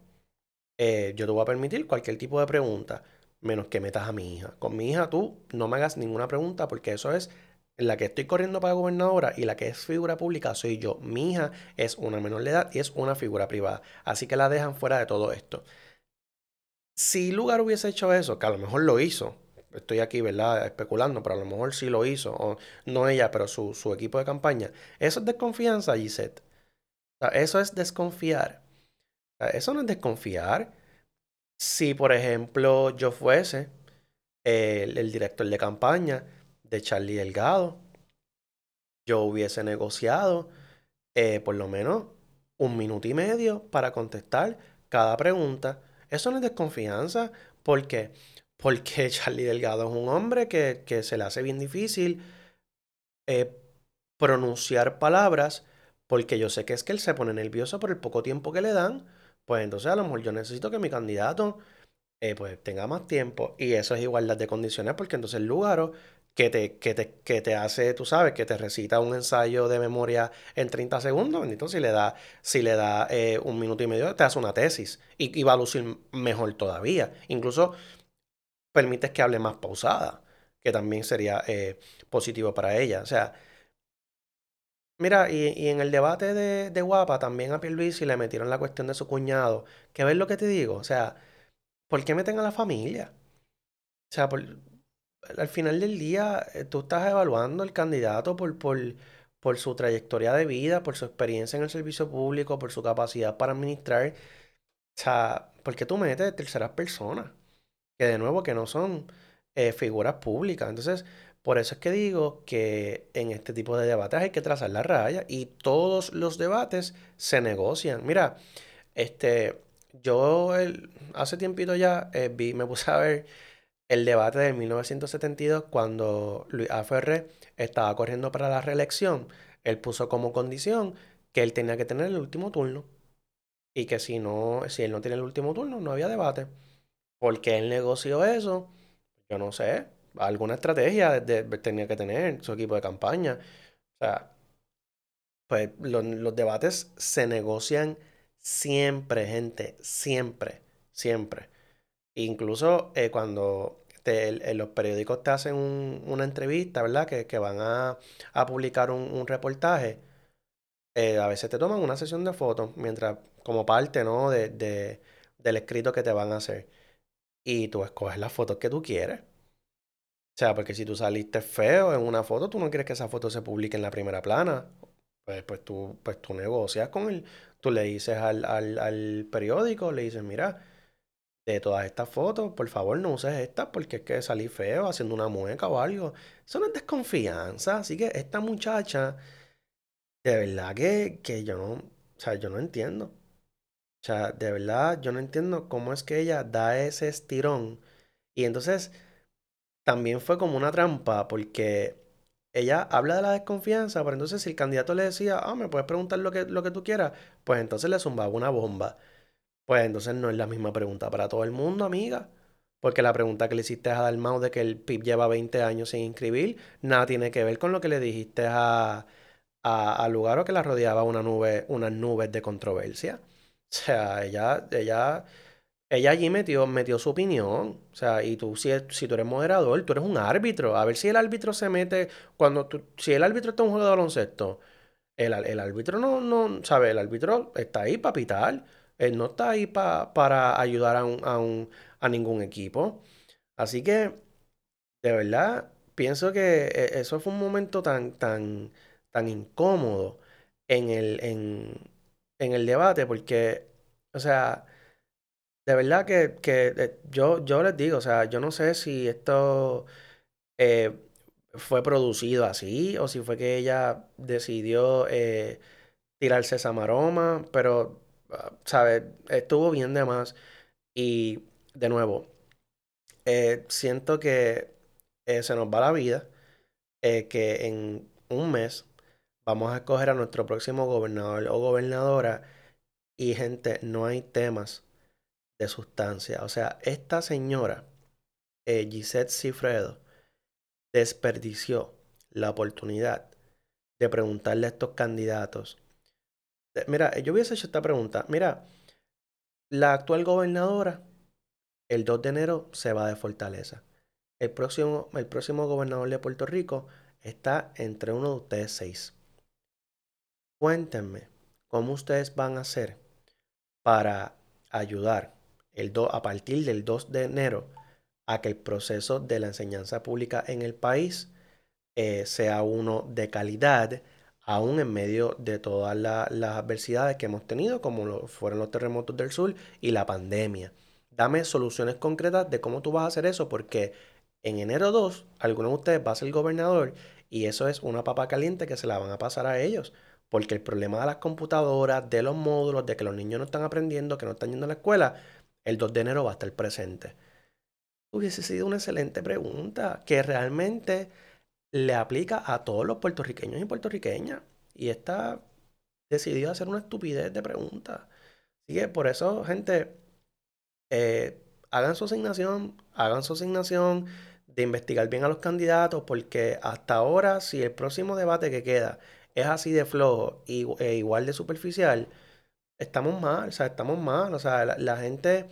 Eh, yo te voy a permitir cualquier tipo de pregunta, menos que metas a mi hija. Con mi hija tú no me hagas ninguna pregunta porque eso es la que estoy corriendo para gobernadora y la que es figura pública soy yo. Mi hija es una menor de edad y es una figura privada. Así que la dejan fuera de todo esto. Si Lugar hubiese hecho eso, que a lo mejor lo hizo, estoy aquí, ¿verdad? Especulando, pero a lo mejor sí lo hizo, o no ella, pero su, equipo de campaña. Eso es desconfianza, Gisette. eso es desconfiar. eso no es desconfiar. Si, por ejemplo, yo fuese el director de campaña, de Charlie Delgado, yo hubiese negociado eh, por lo menos un minuto y medio para contestar cada pregunta. Eso no es desconfianza, porque porque Charlie Delgado es un hombre que, se le hace bien difícil eh, pronunciar palabras, porque yo sé que es que él se pone nervioso por el poco tiempo que le dan, pues entonces a lo mejor yo necesito que mi candidato eh, pues tenga más tiempo. Y eso es igualdad de condiciones porque entonces el lugar que te, que te, que te hace, tú sabes, que te recita un ensayo de memoria en 30 segundos, bendito, si le da, si le da eh, un minuto y medio, te hace una tesis y, va a lucir mejor todavía. Incluso permites que hable más pausada, que también sería eh, positivo para ella. O sea, mira, y, en el debate de, de, Guapa también a Pierluisi le metieron la cuestión de su cuñado, que ves lo que te digo, o sea, ¿por qué meten a la familia? O sea, por, al final del día, eh, tú estás evaluando al candidato por, por, por su trayectoria de vida, por su experiencia en el servicio público, por su capacidad para administrar. O sea, ¿por qué tú metes terceras personas? Que de nuevo, que no son eh, figuras públicas. Entonces, por eso es que digo que en este tipo de debates hay que trazar la raya y todos los debates se negocian. Mira, este, yo el, hace tiempito ya eh, vi, me puse a ver el debate de 1972 cuando Luis A. Ferré estaba corriendo para la reelección. Él puso como condición que él tenía que tener el último turno y que si no, si él no tiene el último turno, no había debate. porque él negoció eso? Yo no sé. Alguna estrategia tenía que tener su equipo de campaña. O sea, pues los debates se negocian siempre, gente. Siempre, siempre. Incluso eh, cuando los periódicos te hacen una entrevista, ¿verdad? Que, van a, publicar un, reportaje, eh, a veces te toman una sesión de fotos, mientras, como parte, ¿no? De, del escrito que te van a hacer. Y tú escoges las fotos que tú quieres. O sea, porque si tú saliste feo en una foto, tú no quieres que esa foto se publique en la primera plana. Pues, pues, tú, pues tú negocias con él. Tú le dices al, al periódico, le dices, mira, de todas estas fotos, por favor no uses estas porque es que salí feo haciendo una mueca o algo. Eso no es desconfianza. Así que esta muchacha, de verdad que, que yo no, o sea, yo no entiendo. O sea, de verdad yo no entiendo cómo es que ella da ese estirón. Y entonces también fue como una trampa porque ella habla de la desconfianza, pero entonces si el candidato le decía, ah, me puedes preguntar lo que, lo que tú quieras, pues entonces le zumbaba una bomba. Pues entonces no es la misma pregunta para todo el mundo, amiga. Porque la pregunta que le hiciste a Dalmau de que el PIB lleva 20 años sin inscribir, nada tiene que ver con lo que le dijiste a, a, lugar o que la rodeaba una nube, unas nubes de controversia. O sea, ella, ella, ella allí metió, metió su opinión. O sea, y tú, si, si tú eres moderador, tú eres un árbitro. A ver si el árbitro se mete, cuando tú, si el árbitro está en un juego de baloncesto, el, el árbitro no, no, ¿sabe? El árbitro está ahí para pitar. Él no está ahí para ayudar a, un, a, ningún equipo. Así que, de verdad, pienso que e, eso fue un momento tan, tan, tan incómodo en el, en, el debate, porque, o sea, de verdad que, eh, yo, yo les digo, o sea, yo no sé si esto eh, fue producido así o si fue que ella decidió eh, tirarse esa maroma, pero ¿sabes? Estuvo bien de más. Y de nuevo, eh, siento que eh, se nos va la vida, eh, que en un mes vamos a escoger a nuestro próximo gobernador o gobernadora y gente, no hay temas de sustancia. O sea, esta señora, Gisette Cifredo, desperdició la oportunidad de preguntarle a estos candidatos Mira, yo hubiese hecho esta pregunta. Mira, la actual gobernadora, el 2 de enero se va de Fortaleza. El próximo, el próximo gobernador de Puerto Rico está entre uno de ustedes seis. Cuéntenme cómo ustedes van a hacer para ayudar el a partir del 2 de enero a que el proceso de la enseñanza pública en el país eh, sea uno de calidad aún en medio de todas las adversidades que hemos tenido, como lo fueron los terremotos del sur y la pandemia. Dame soluciones concretas de cómo tú vas a hacer eso, porque en enero 2, alguno de ustedes va a ser gobernador y eso es una papa caliente que se la van a pasar a ellos. Porque el problema de las computadoras, de los módulos, de que los niños no están aprendiendo, que no están yendo a la escuela, el 2 de enero va a estar presente. Hubiese sido una excelente pregunta que realmente le aplica a todos los puertorriqueños y puertorriqueñas. Y está decidido a hacer una estupidez de pregunta. Así que por eso, gente, eh, hagan su asignación, hagan su asignación de investigar bien a los candidatos, porque hasta ahora, si el próximo debate que queda es así de flojo y, e igual de superficial, estamos mal, o sea, estamos mal. O sea, la, la gente,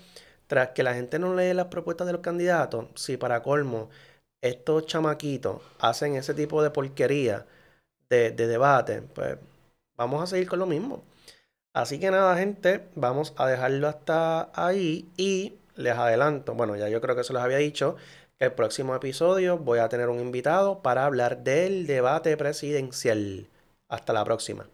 tras que la gente no lee las propuestas de los candidatos, si para colmo estos chamaquitos hacen ese tipo de porquería de, debate, pues vamos a seguir con lo mismo. Así que nada, gente, vamos a dejarlo hasta ahí y les adelanto, bueno, ya yo creo que se los había dicho, que el próximo episodio voy a tener un invitado para hablar del debate presidencial. Hasta la próxima.